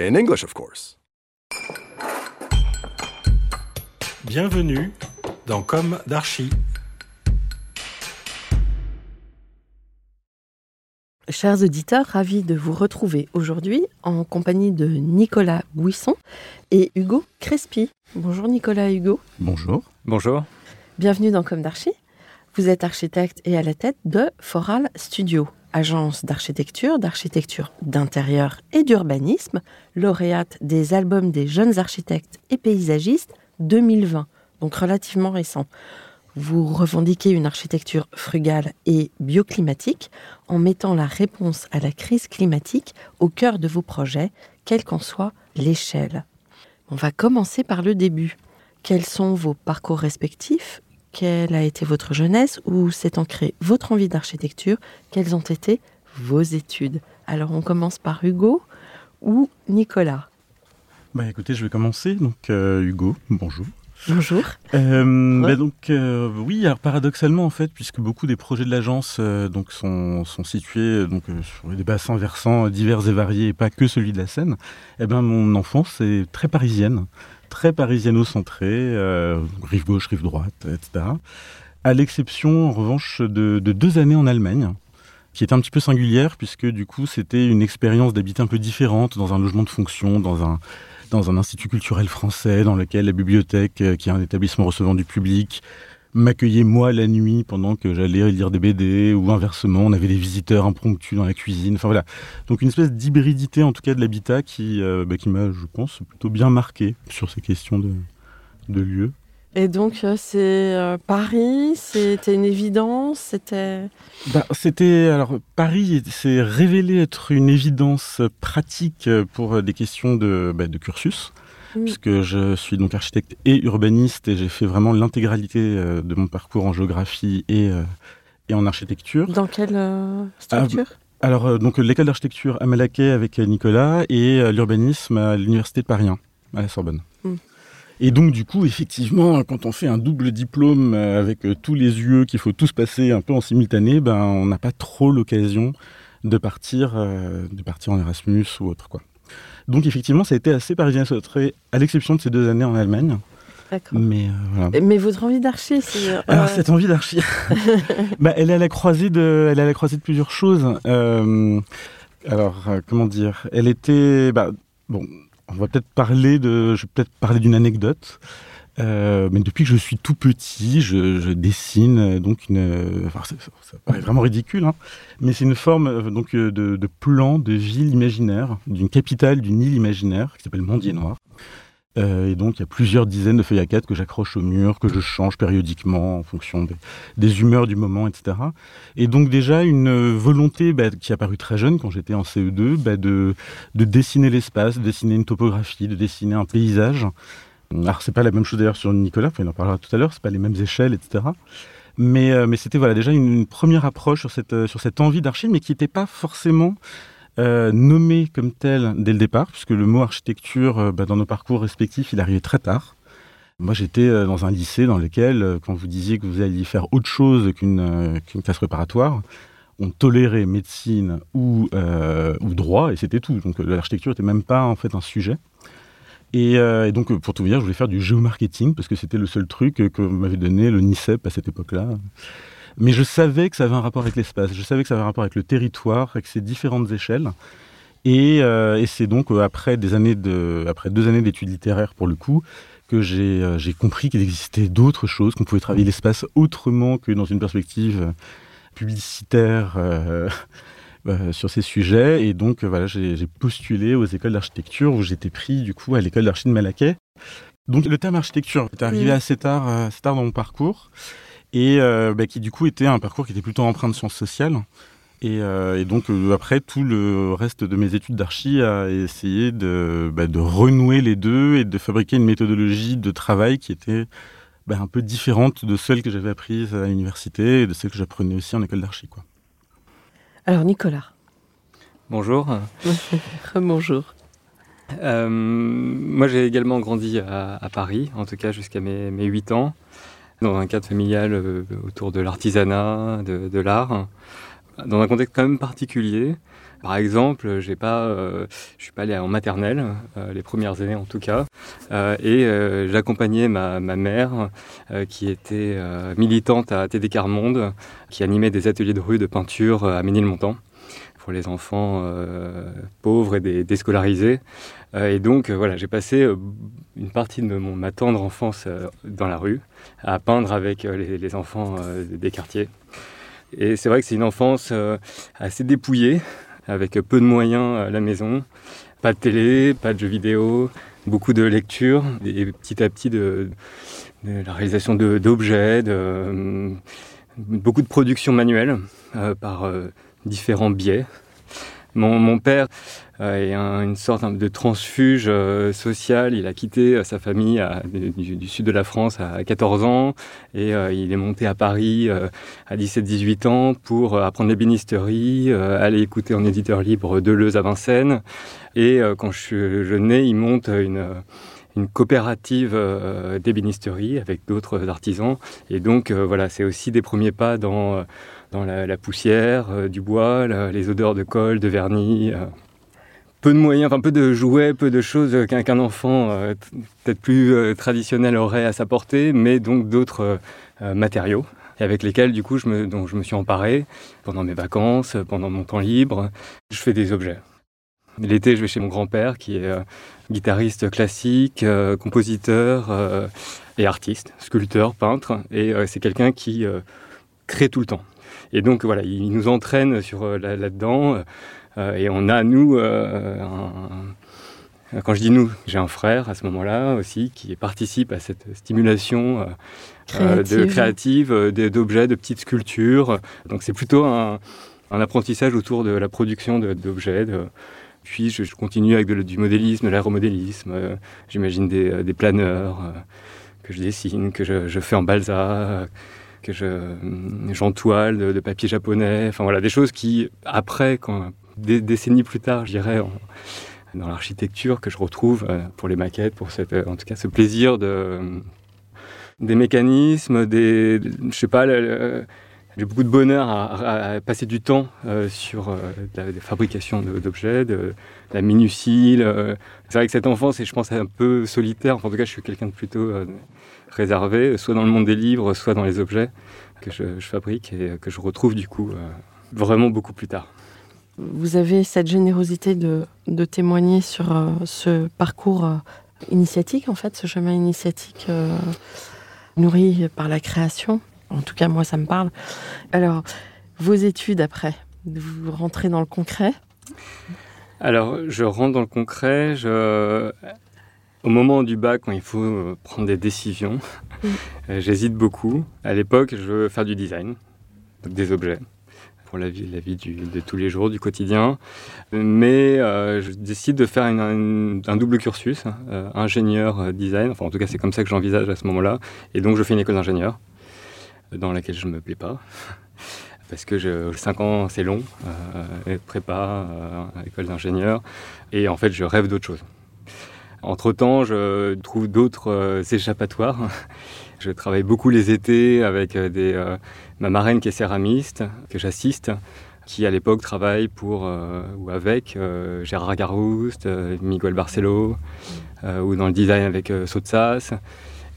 In English, of course. Bienvenue dans Comme d'Archi. Chers auditeurs, ravis de vous retrouver aujourd'hui en compagnie de Nicolas Buisson et Hugo Crespi. Bonjour Nicolas et Hugo. Bonjour. Bonjour. Bienvenue dans Comme d'Archi. Vous êtes architecte et à la tête de Foral Studio, agence d'architecture, d'architecture d'intérieur et d'urbanisme, lauréate des albums des jeunes architectes et paysagistes 2020, donc relativement récent. Vous revendiquez une architecture frugale et bioclimatique en mettant la réponse à la crise climatique au cœur de vos projets, quelle qu'en soit l'échelle. On va commencer par le début. Quels sont vos parcours respectifs Quelle a été votre jeunesse Où s'est ancrée votre envie d'architecture? Quelles ont été vos études? Alors on commence par Hugo ou Nicolas? Bah écoutez, je vais commencer. Donc euh, Hugo, bonjour. Bonjour. Euh, bah, donc euh, oui, alors paradoxalement en fait, puisque beaucoup des projets de l'agence euh, donc sont, sont situés donc sur des bassins versants divers et variés, et pas que celui de la Seine. Eh ben mon enfance est très parisienne, très parisiano-centrée, euh, rive gauche, rive droite, etc. À l'exception en revanche de, de deux années en Allemagne qui est un petit peu singulière puisque du coup c'était une expérience d'habiter un peu différente dans un logement de fonction, dans un dans un institut culturel français dans lequel la bibliothèque, euh, qui est un établissement recevant du public, m'accueillait moi la nuit pendant que j'allais lire des BD ou inversement, on avait des visiteurs impromptus dans la cuisine. Enfin voilà, donc une espèce d'hybridité en tout cas de l'habitat qui, euh, bah, qui m'a, je pense, plutôt bien marqué sur ces questions de, de lieu. Et donc euh, c'est euh, Paris, c'était une évidence, c'était... Bah, c'était alors Paris s'est révélé être une évidence pratique pour des questions de, bah, de cursus, Mm. puisque je suis donc architecte et urbaniste et j'ai fait vraiment l'intégralité euh, de mon parcours en géographie et, euh, et en architecture. Dans quelle euh, structure? Alors donc l'école d'architecture à Malaquais avec Nicolas et l'urbanisme à l'université de Paris 1, à la Sorbonne. Mm. Et donc du coup effectivement quand on fait un double diplôme avec tous les yeux qu'il faut tous passer un peu en simultané, ben on n'a pas trop l'occasion de partir euh, de partir en Erasmus ou autre quoi. Donc effectivement ça a été assez parisien sautré à l'exception de ces deux années en Allemagne, D'accord. mais euh, voilà. Mais votre envie d'archi, c'est... euh, Alors cette envie d'archi, bah, elle est à la croisée de, elle est à la croisée de plusieurs choses. Euh, alors comment dire, elle était, bah, bon, on va peut-être parler de, je vais peut-être parler d'une anecdote. Euh, mais depuis que je suis tout petit, je, je dessine euh, donc une, euh, enfin, ça, paraît vraiment ridicule, hein, mais c'est une forme donc de, de plan de ville imaginaire, d'une capitale, d'une île imaginaire qui s'appelle Mondier Noir. Euh, et donc, il y a plusieurs dizaines de feuilles à quatre que j'accroche au mur, que je change périodiquement en fonction des, des humeurs du moment, etc. Et donc, déjà, une volonté bah, qui a paru très jeune quand j'étais en CE2, bah, de, de dessiner l'espace, de dessiner une topographie, de dessiner un paysage. Alors, c'est pas la même chose d'ailleurs sur Nicolas, il en parlera tout à l'heure, c'est pas les mêmes échelles, etc. Mais, euh, mais c'était voilà, déjà une, première approche sur cette, euh, sur cette envie d'archi, mais qui n'était pas forcément euh, nommé comme tel dès le départ, puisque le mot architecture, euh, bah, dans nos parcours respectifs, il arrivait très tard. Moi, j'étais euh, dans un lycée dans lequel, quand vous disiez que vous alliez faire autre chose qu'une classe préparatoire, on tolérait médecine ou, ou droit, et c'était tout. Donc l'architecture n'était même pas en fait un sujet. Et, et, donc, pour tout vous dire, je voulais faire du géomarketing, parce que c'était le seul truc que m'avait donné le NICEP à cette époque-là. Mais je savais que ça avait un rapport avec l'espace, je savais que ça avait un rapport avec le territoire, avec ses différentes échelles. Et, euh, c'est donc euh, après, des années de, après deux années d'études littéraires, pour le coup, que j'ai euh, compris qu'il existait d'autres choses, qu'on pouvait travailler l'espace autrement que dans une perspective publicitaire sur ces sujets. Et donc, voilà, j'ai postulé aux écoles d'architecture où j'étais pris, du coup, à l'école d'archi de Malaquais. Donc, le terme architecture est arrivé assez tard, assez tard dans mon parcours et euh, bah, qui du coup était un parcours qui était plutôt empreint de sciences sociales. Et, euh, donc euh, après, tout le reste de mes études d'archi a essayé de, bah, de, renouer les deux et de fabriquer une méthodologie de travail qui était bah, un peu différente de celle que j'avais apprise à l'université et de celle que j'apprenais aussi en école d'archi. Alors Nicolas. Bonjour. Bonjour. moi j'ai également grandi à, Paris, en tout cas jusqu'à mes, mes 8 ans dans un cadre familial euh, autour de l'artisanat, de, l'art, dans un contexte quand même particulier. Par exemple, j'ai pas, euh, je suis pas allé en maternelle, euh, les premières années en tout cas, et j'accompagnais ma, ma, mère, qui était militante à TD Carmonde, qui animait des ateliers de rue de peinture à Ménilmontant pour les enfants pauvres et déscolarisés. et donc voilà, j'ai passé une partie de mon, ma tendre enfance dans la rue, à peindre avec euh, les, enfants euh, des quartiers. Et c'est vrai que c'est une enfance euh, assez dépouillée, avec peu de moyens à la maison, pas de télé, pas de jeux vidéo, beaucoup de lecture, et petit à petit de, la réalisation d'objets, de, beaucoup de production manuelle par différents biais. Mon père est une sorte de transfuge euh, social. Il a quitté euh, sa famille du, sud de la France à 14 ans et euh, il est monté à Paris à 17-18 ans pour apprendre l'ébénisterie, aller écouter en éditeur libre Deleuze à Vincennes. Et quand je suis jeune, il monte une coopérative d'ébénisterie avec d'autres artisans. Et donc, voilà, c'est aussi des premiers pas dans, dans la, poussière, du bois, les odeurs de colle, de vernis peu de moyens, enfin peu de jouets, peu de choses qu'un enfant euh, peut-être plus euh, traditionnel aurait à sa portée, mais donc d'autres euh, matériaux et avec lesquels du coup je me, je me suis emparé pendant mes vacances, pendant mon temps libre. Je fais des objets. L'été, je vais chez mon grand-père qui est guitariste classique, compositeur et artiste, sculpteur, peintre, et c'est quelqu'un qui crée tout le temps. Et donc voilà, il nous entraîne sur là-dedans. Euh, et on a, nous, euh, quand je dis nous, j'ai un frère à ce moment-là aussi qui participe à cette stimulation euh, de créative, d'objets, de petites sculptures. Donc c'est plutôt un, apprentissage autour de la production d'objets. Puis je, continue avec du modélisme, de l'aéromodélisme. J'imagine des, planeurs que je dessine, que je, fais en balsa, que j'entoile de, de, papier japonais. Enfin voilà, des choses qui après, quand des décennies plus tard, je dirais, dans l'architecture que je retrouve euh, pour les maquettes, pour cette, euh, en tout cas ce plaisir de, des mécanismes, des, je sais pas, j'ai beaucoup de bonheur à, passer du temps euh, sur la, fabrication d'objets, de, la minutie. C'est vrai que cette enfance est, je pense, un peu solitaire. en tout cas, je suis quelqu'un de plutôt réservé, soit dans le monde des livres, soit dans les objets que je fabrique et que je retrouve du coup vraiment beaucoup plus tard vous avez cette générosité de, témoigner sur euh, ce parcours euh, initiatique, en fait, ce chemin initiatique euh, nourri par la création. En tout cas, moi, ça me parle. Alors, vos études après, vous rentrez dans le concret? Alors, je rentre dans le concret. Au moment du bac, quand il faut prendre des décisions, j'hésite beaucoup. À l'époque, je veux faire du design, des objets pour la vie, la vie de tous les jours, du quotidien. Mais euh, je décide de faire un double cursus, euh, ingénieur euh, design. Enfin, en tout cas, c'est comme ça que j'envisage à ce moment-là. Et donc, je fais une école d'ingénieur dans laquelle je ne me plais pas. parce que je, 5 ans c'est long, euh, prépa, école d'ingénieur, et en fait je rêve d'autre chose. Entre-temps, je trouve d'autres échappatoires. Je travaille beaucoup les étés avec des, ma marraine qui est céramiste, que j'assiste, qui à l'époque travaille pour ou avec Gérard Garouste, Miguel Barcelo, ou dans le design avec Sotsas.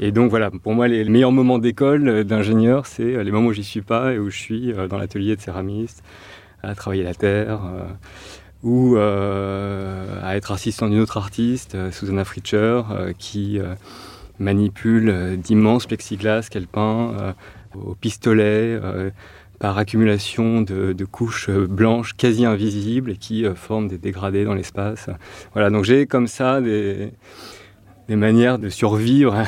Et donc voilà, pour moi, les meilleurs moments d'école euh, d'ingénieur, c'est euh, les moments où j'y suis pas et où je suis euh, dans l'atelier de céramiste, à travailler la terre, ou à être assistant d'une autre artiste, Susanna Fritcher, qui manipule d'immenses plexiglas qu'elle peint au pistolet par accumulation de, de, couches blanches quasi invisibles et qui forment des dégradés dans l'espace. Voilà, donc j'ai comme ça des des manières de survivre à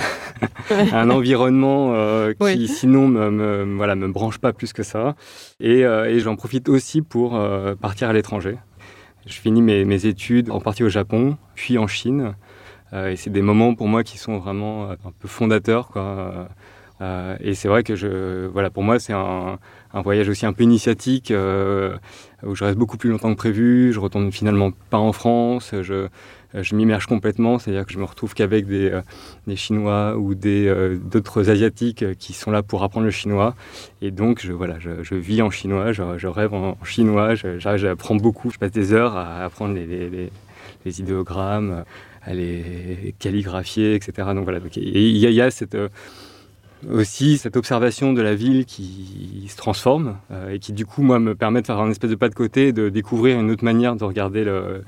un environnement euh, qui sinon me, me, voilà, me branche pas plus que ça. Et, euh, et j'en profite aussi pour euh, partir à l'étranger. Je finis mes, mes, études en partie au Japon, puis en Chine. et c'est des moments pour moi qui sont vraiment un peu fondateurs. Quoi. Et c'est vrai que je, voilà, pour moi, c'est un, voyage aussi un peu initiatique où je reste beaucoup plus longtemps que prévu. Je retourne finalement pas en France. Je, euh, je m'immerge complètement, c'est-à-dire que je me retrouve qu'avec des, euh, des, Chinois ou euh, d'autres Asiatiques qui sont là pour apprendre le chinois. Et donc, je, voilà, je, je vis en chinois, je, je rêve en, chinois, j'apprends beaucoup, je passe des heures à apprendre les, les, les, idéogrammes, à les calligraphier, etc. Donc voilà, donc, il y, a cette aussi cette observation de la ville qui se transforme et qui du coup moi me permet de faire un espèce de pas de côté, de découvrir une autre manière de regarder le,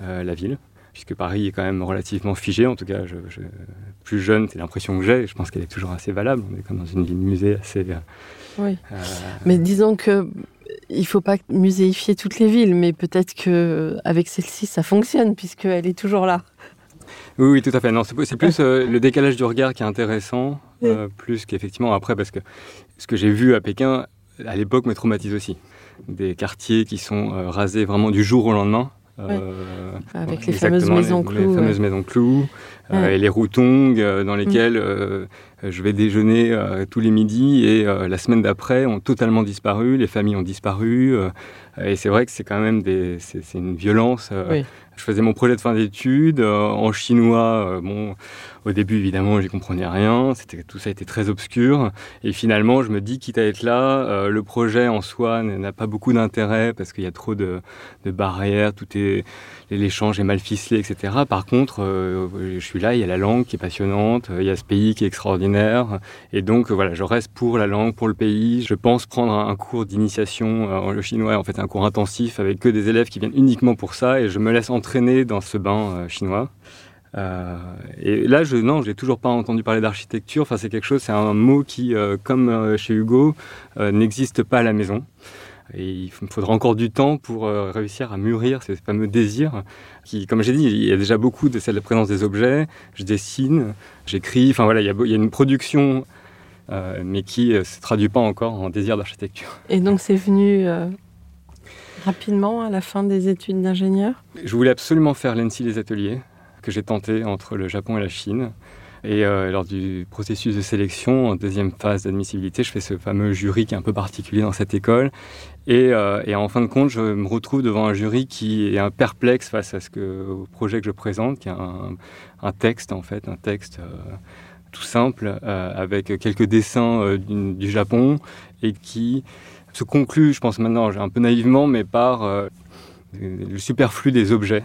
la ville puisque Paris est quand même relativement figé. En tout cas, je, plus jeune, c'est l'impression que j'ai. Je pense qu'elle est toujours assez valable. On est comme dans une ville musée assez. Euh, oui. Euh, mais disons que il faut pas muséifier toutes les villes, mais peut-être que avec celle-ci, ça fonctionne puisqu'elle est toujours là. Oui, oui, tout à fait. Non, c'est plus euh, le décalage du regard qui est intéressant, plus qu'effectivement après, parce que ce que j'ai vu à Pékin à l'époque me traumatise aussi. Des quartiers qui sont rasés vraiment du jour au lendemain. Euh, Avec les fameuses maisons clous. Les fameuses maisons clous euh, et les routongs euh, dans lesquels mm. je vais déjeuner tous les midis et la semaine d'après ont totalement disparu, les familles ont disparu. et c'est vrai que c'est quand même des, c'est, une violence. Je faisais mon projet de fin d'études en chinois. bon, au début, évidemment, j'y comprenais rien. Tout ça était très obscur. Et finalement, je me dis, quitte à être là, euh, le projet en soi n'a pas beaucoup d'intérêt parce qu'il y a trop de, barrières. Tout est l'échange est mal ficelé, etc. Par contre, euh, je suis là. Il y a la langue qui est passionnante. Il y a ce pays qui est extraordinaire. Et donc, voilà, je reste pour la langue, pour le pays. Je pense prendre un, cours d'initiation en chinois, en fait, un cours intensif avec que des élèves qui viennent uniquement pour ça. Et je me laisse entraîner dans ce bain euh, chinois. Euh, et là, je non, j'ai toujours pas entendu parler d'architecture. Enfin, c'est quelque chose, c'est un mot qui, euh, comme euh, chez Hugo, n'existe pas à la maison. Et il me faudra encore du temps pour réussir à mûrir ces fameux désirs qui, comme j'ai dit, il y a déjà beaucoup de la présence des objets. Je dessine, j'écris. Enfin voilà, il y, a, il y a une production, mais qui ne se traduit pas encore en désir d'architecture. Et donc c'est venu rapidement à la fin des études d'ingénieur? Je voulais absolument faire l'ENSI les ateliers que j'ai tenté entre le Japon et la Chine. Et euh, lors du processus de sélection, en deuxième phase d'admissibilité, je fais ce fameux jury qui est un peu particulier dans cette école. Et, euh, et, en fin de compte, je me retrouve devant un jury qui est un perplexe face à ce que, au projet que je présente, qui est un, texte en fait, un texte euh, tout simple, avec quelques dessins du, Japon, et qui se conclut, je pense maintenant, un peu naïvement, mais par le superflu des objets.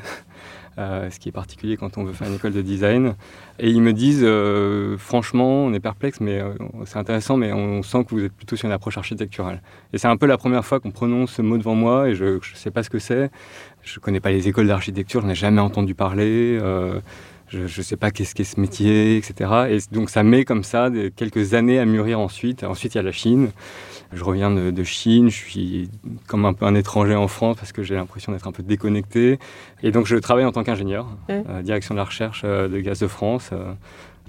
Euh, ce qui est particulier quand on veut faire une école de design. Et ils me disent, euh, franchement, on est perplexe, mais euh, c'est intéressant, mais on sent que vous êtes plutôt sur une approche architecturale. Et c'est un peu la première fois qu'on prononce ce mot devant moi, et je ne sais pas ce que c'est. Je ne connais pas les écoles d'architecture, je n'ai jamais entendu parler. je ne sais pas qu'est-ce qu'est ce métier, etc. Et donc ça met comme ça quelques années à mûrir ensuite. Ensuite, il y a la Chine. Je reviens de, Chine, je suis comme un peu un étranger en France parce que j'ai l'impression d'être un peu déconnecté. Et donc je travaille en tant qu'ingénieur, euh, direction de la recherche euh, de Gaz de France, euh,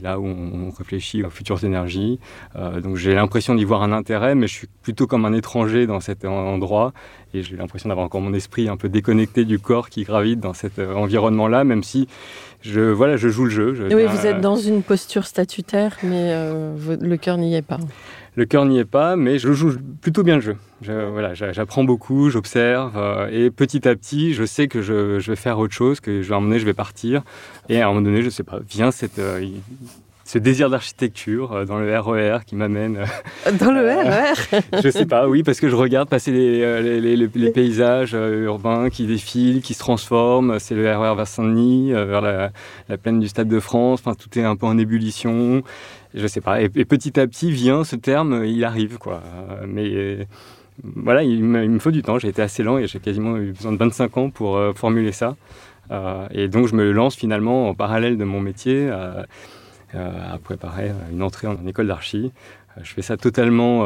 là où on, réfléchit aux futures énergies. donc j'ai l'impression d'y voir un intérêt, mais je suis plutôt comme un étranger dans cet endroit. Et j'ai l'impression d'avoir encore mon esprit un peu déconnecté du corps qui gravite dans cet environnement-là, même si je, voilà, je joue le jeu. oui, vous êtes dans une posture statutaire, mais le cœur n'y est pas. Le cœur n'y est pas, mais je joue plutôt bien le jeu. voilà, j'apprends beaucoup, j'observe, euh, et petit à petit, je sais que je, vais faire autre chose, que je vais donné, je vais partir, et à un moment donné, je sais pas, vient cette, euh, ce désir d'architecture euh, dans le RER qui m'amène. Dans le RER Je sais pas, oui, parce que je regarde passer les, les, les, paysages urbains qui défilent, qui se transforment. C'est le RER vers Saint-Denis, vers la, la, plaine du Stade de France. Enfin, tout est un peu en ébullition je sais pas. Et, petit à petit vient ce terme, il arrive quoi. Mais voilà, il me, faut du temps. J'ai été assez lent et j'ai quasiment eu besoin de 25 ans pour euh, formuler ça. Euh, et donc je me lance finalement en parallèle de mon métier euh, à préparer une entrée en, école d'archi. je fais ça totalement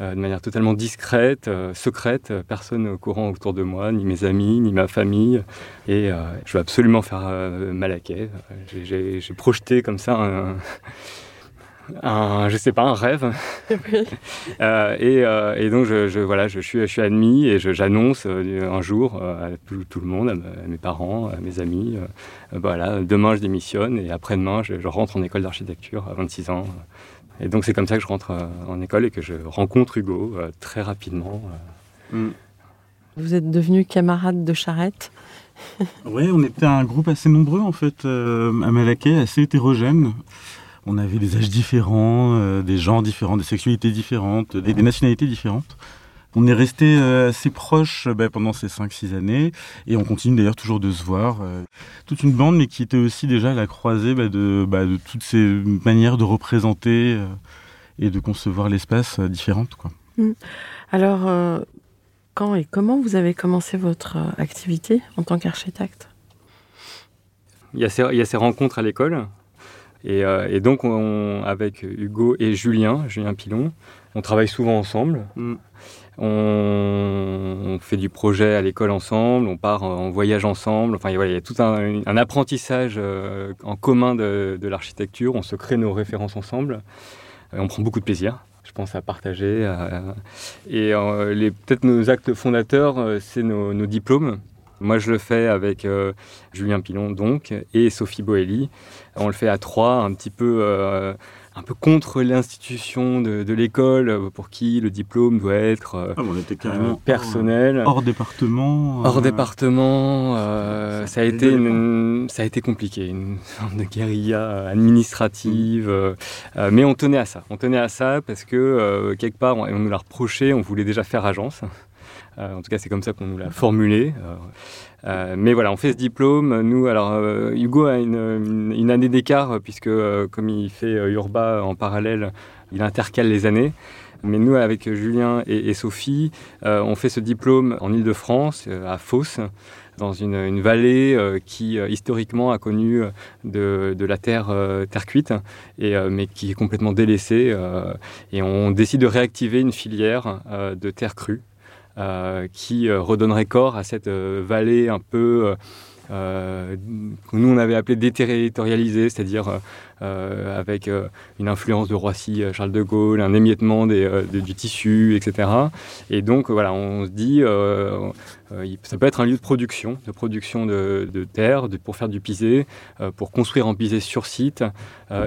de manière totalement discrète, secrète, personne au courant autour de moi, ni mes amis, ni ma famille. Et je veux absolument faire Malaquais. J'ai projeté comme ça un, un, je sais pas, un rêve. Euh, euh, et, donc, je, voilà, je suis, je suis admis et j'annonce euh, un jour à tout, le monde, à, mes parents, à mes amis, voilà, demain je démissionne et après-demain je, rentre en école d'architecture à 26 ans. Et donc, c'est comme ça que je rentre en école et que je rencontre Hugo très rapidement. Mm. Vous êtes devenu camarade de charrette Oui, on était un groupe assez nombreux en fait, à Malaquais, assez hétérogène on avait des âges différents, euh, des gens différents, des sexualités différentes, des, nationalités différentes. On est resté euh, assez proches bah, pendant ces 5-6 années et on continue d'ailleurs toujours de se voir. Euh, toute une bande, mais qui était aussi déjà à la croisée bah, de, bah, de, toutes ces manières de représenter et de concevoir l'espace différentes. Quoi. Mmh. Alors, quand et comment vous avez commencé votre activité en tant qu'architecte? Il y, a il y a ces rencontres à l'école euh, et, donc, avec Hugo et Julien, Julien Pilon, on travaille souvent ensemble. Mm. On, fait du projet à l'école ensemble, on part en voyage ensemble. Enfin, il y a tout un, apprentissage euh, en commun de, l'architecture. On se crée nos références ensemble. Et on prend beaucoup de plaisir je pense, à partager. et euh, peut-être nos actes fondateurs, c'est nos, diplômes. Moi, je le fais avec Julien Pilon, donc, et Sophie Boelli. On le fait à trois, un petit peu, euh, un peu contre l'institution de, l'école, euh, pour qui le diplôme doit être euh, ah, personnel. Hors, département. Hors département. ça, a été ça a été compliqué, une sorte de guérilla administrative. mais on tenait à ça. On tenait à ça parce que quelque part, on, on nous l'a reproché, on voulait déjà faire agence. En tout cas, c'est comme ça qu'on nous l'a formulé. Euh, mais voilà, on fait ce diplôme. Nous, alors, euh, Hugo a une, année d'écart, puisque euh, comme il fait Urba en parallèle, il intercale les années. Mais nous, avec Julien et, Sophie, on fait ce diplôme en Ile-de-France, à Fos, dans une, vallée qui historiquement a connu de, la terre, terre cuite, mais qui est complètement délaissée. et on décide de réactiver une filière de terre crue. Euh, qui euh, redonnerait corps à cette euh, vallée un peu que nous on avait appelé déterritorialisée, c'est-à-dire avec une influence de Roissy, Charles de Gaulle, un émiettement du tissu, etc. Et donc voilà, on se dit, ça peut être un lieu de production, de production de, terre, pour faire du pisé, pour construire en pisé sur site,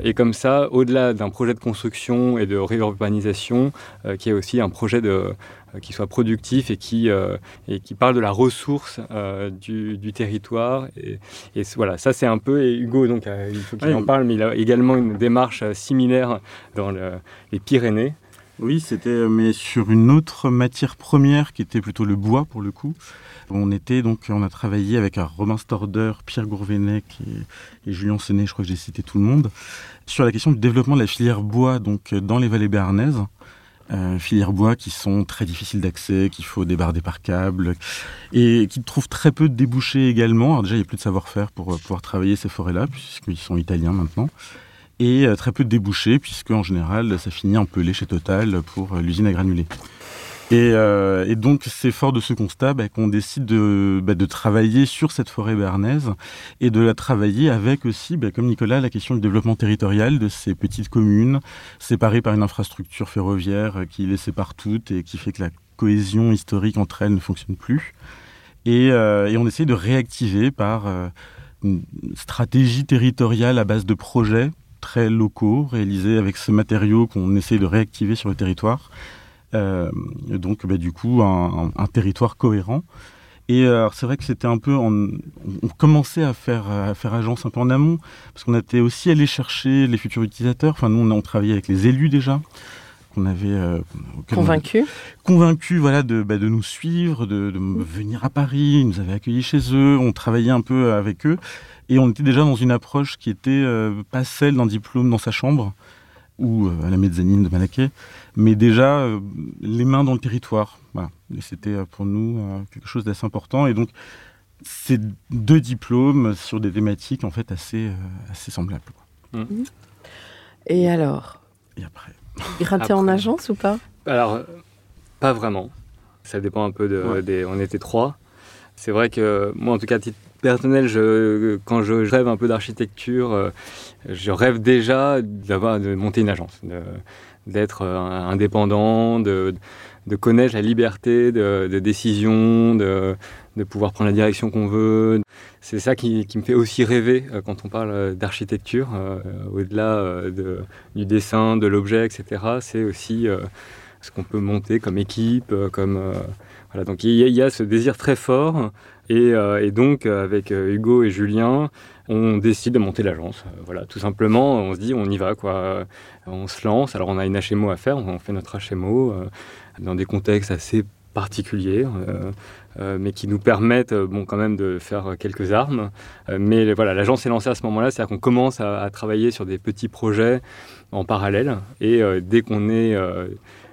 et comme ça, au-delà d'un projet de construction et de réurbanisation, qui est aussi un projet de euh, qui soit productif et qui, euh, et qui parle de la ressource euh, du, du, territoire. Et, et, voilà, ça c'est un peu, et Hugo, donc, il faut qu'il en parle, mais il a également une démarche similaire dans les Pyrénées. Oui, c'était mais sur une autre matière première qui était plutôt le bois pour le coup. On était donc, on a travaillé avec un Romain Storder, Pierre Gourvenec et, Julien Séné, je crois que j'ai cité tout le monde, sur la question du développement de la filière bois donc dans les vallées béarnaises euh, filières bois qui sont très difficiles d'accès, qu'il faut débarder par câble et qui trouvent très peu de débouchés également. Alors déjà, il n'y a plus de savoir-faire pour euh, pouvoir travailler ces forêts-là, puisqu'ils sont italiens maintenant. Et euh, très peu de débouchés, puisque en général, ça finit en pelé chez Total pour euh, l'usine à granulés. Euh, et, donc, c'est fort de ce constat bah, qu'on décide de, bah, de, travailler sur cette forêt béarnaise et de la travailler avec aussi, bah, comme Nicolas, la question du développement territorial de ces petites communes séparées par une infrastructure ferroviaire qui les sépare toutes et qui fait que la cohésion historique entre elles ne fonctionne plus. Et, euh, on essaie de réactiver par euh, une stratégie territoriale à base de projets très locaux, réalisés avec ce matériau qu'on essaie de réactiver sur le territoire. Donc, bah, du coup, un, un territoire cohérent. Et euh, c'est vrai que c'était un peu, on commençait à faire, à faire agence un peu en amont, parce qu'on était aussi allé chercher les futurs utilisateurs. Enfin, nous, on, on travaillait avec les élus déjà, qu'on avait euh, convaincus, convaincus, voilà, de, bah, de nous suivre, de, de, venir à Paris. Ils nous avaient accueillis chez eux, on travaillait un peu avec eux, et on était déjà dans une approche qui était euh, pas celle d'un diplôme dans sa chambre ou euh, à la mezzanine de Malaquais, mais déjà euh, les mains dans le territoire. Voilà. C'était euh, pour nous quelque chose d'assez important. Et donc, c'est deux diplômes sur des thématiques en fait assez, assez semblables. Quoi. Mmh. Et alors? Et après? Gratté en agence ou pas? Alors, pas vraiment. Ça dépend un peu de. Ouais. Des, on était trois. C'est vrai que moi, en tout cas, à titre personnel, je, quand je rêve un peu d'architecture, euh, je rêve déjà d'avoir de monter une agence, d'être euh, indépendant, de, de, connaître la liberté de, de décision, de, de, pouvoir prendre la direction qu'on veut. C'est ça qui, qui, me fait aussi rêver euh, quand on parle d'architecture, au-delà du dessin, de l'objet, etc. C'est aussi ce qu'on peut monter comme équipe, comme voilà. Donc il y a ce désir très fort et, euh, et, donc, avec euh, Hugo et Julien, on décide de monter l'agence. Euh, voilà, tout simplement, on se dit, on y va, quoi. On se lance. Alors, on a une HMO à faire, on fait notre HMO dans des contextes assez particuliers, mais qui nous permettent, bon, quand même, de faire quelques armes. mais voilà, l'agence est lancée à ce moment-là, c'est-à-dire qu'on commence à, travailler sur des petits projets en parallèle, et dès qu'on est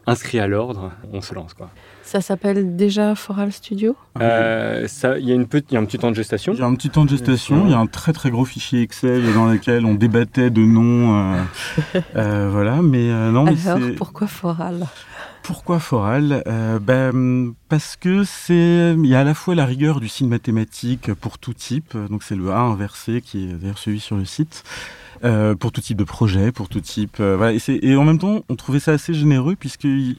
inscrit à l'ordre, on se lance, quoi. Ça s'appelle déjà Foral Studio euh, ça, Il y, a une petite, y a un petit temps de gestation. Il y a un petit temps de gestation. Il y a un très très gros fichier Excel dans lequel on débattait de noms. Euh, euh, voilà, mais non. Alors, mais pourquoi Foral? Pourquoi Foral? Ben, Parce que c'est il y a à la fois la rigueur du signe mathématique pour tout type, donc c'est le A inversé qui est d'ailleurs celui sur le site, euh, pour tout type de projet, pour tout type. Euh, voilà. et, et, en même temps, on trouvait ça assez généreux puisqu'il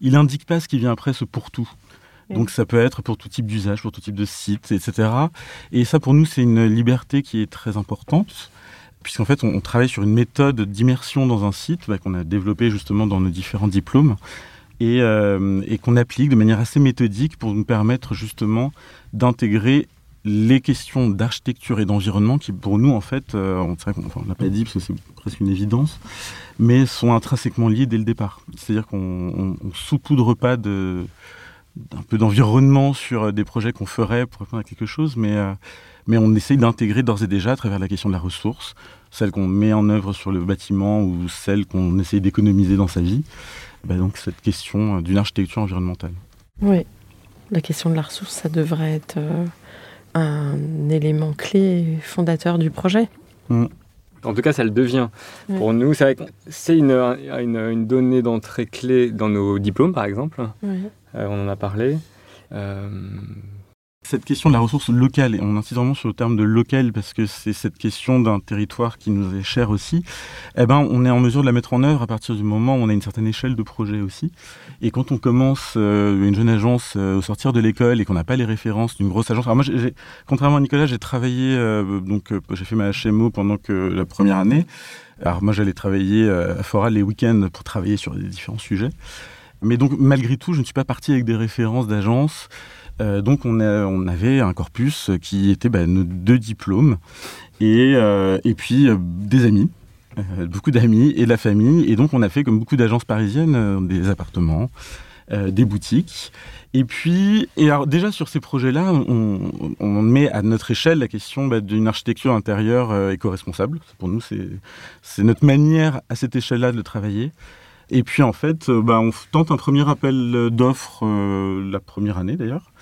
il indique pas ce qui vient après ce pour tout. Donc ça peut être pour tout type d'usage, pour tout type de site, etc. Et ça pour nous c'est une liberté qui est très importante puisqu'en fait on, on, travaille sur une méthode d'immersion dans un site bah, qu'on a développé justement dans nos différents diplômes et, euh, et qu'on applique de manière assez méthodique pour nous permettre justement d'intégrer les questions d'architecture et d'environnement qui, pour nous, en fait, euh, on enfin, l'a pas dit parce que c'est presque une évidence, mais sont intrinsèquement liés dès le départ. C'est-à-dire qu'on ne saupoudre pas de d'un peu d'environnement sur des projets qu'on ferait pour répondre à quelque chose, mais, euh, mais on essaye d'intégrer d'ores et déjà à travers la question de la ressource, celle qu'on met en œuvre sur le bâtiment ou celle qu'on essaye d'économiser dans sa vie, bah donc cette question d'une architecture environnementale. Oui, la question de la ressource, ça devrait être... Euh un élément clé fondateur du projet. Mmh. En tout cas, ça le devient. Pour nous, c'est une, une, une, donnée d'entrée clé dans nos diplômes, par exemple. Euh, on en a parlé. Euh... Cette question de la ressource locale, et on insiste vraiment sur le terme de local parce que c'est cette question d'un territoire qui nous est cher aussi, eh ben, on est en mesure de la mettre en œuvre à partir du moment où on a une certaine échelle de projet aussi. Et quand on commence euh, une jeune agence euh, au sortir de l'école et qu'on n'a pas les références d'une grosse agence, contrairement à Nicolas, j'ai travaillé, euh, donc j'ai fait ma HMO pendant que la première année. Alors moi, j'allais travailler à Foral les week-ends pour travailler sur des différents sujets. Mais donc, malgré tout, je ne suis pas parti avec des références d'agence. Euh, donc on, avait un corpus qui était bah, nos deux diplômes et, euh, puis euh, des amis, beaucoup d'amis et de la famille. Et donc on a fait comme beaucoup d'agences parisiennes des appartements, des boutiques. Et puis, et déjà sur ces projets-là, on, met à notre échelle la question bah, d'une architecture intérieure éco-responsable. Pour nous, c'est notre manière à cette échelle-là de travailler. Et puis en fait, bah, on tente un premier appel d'offres euh, la première année d'ailleurs,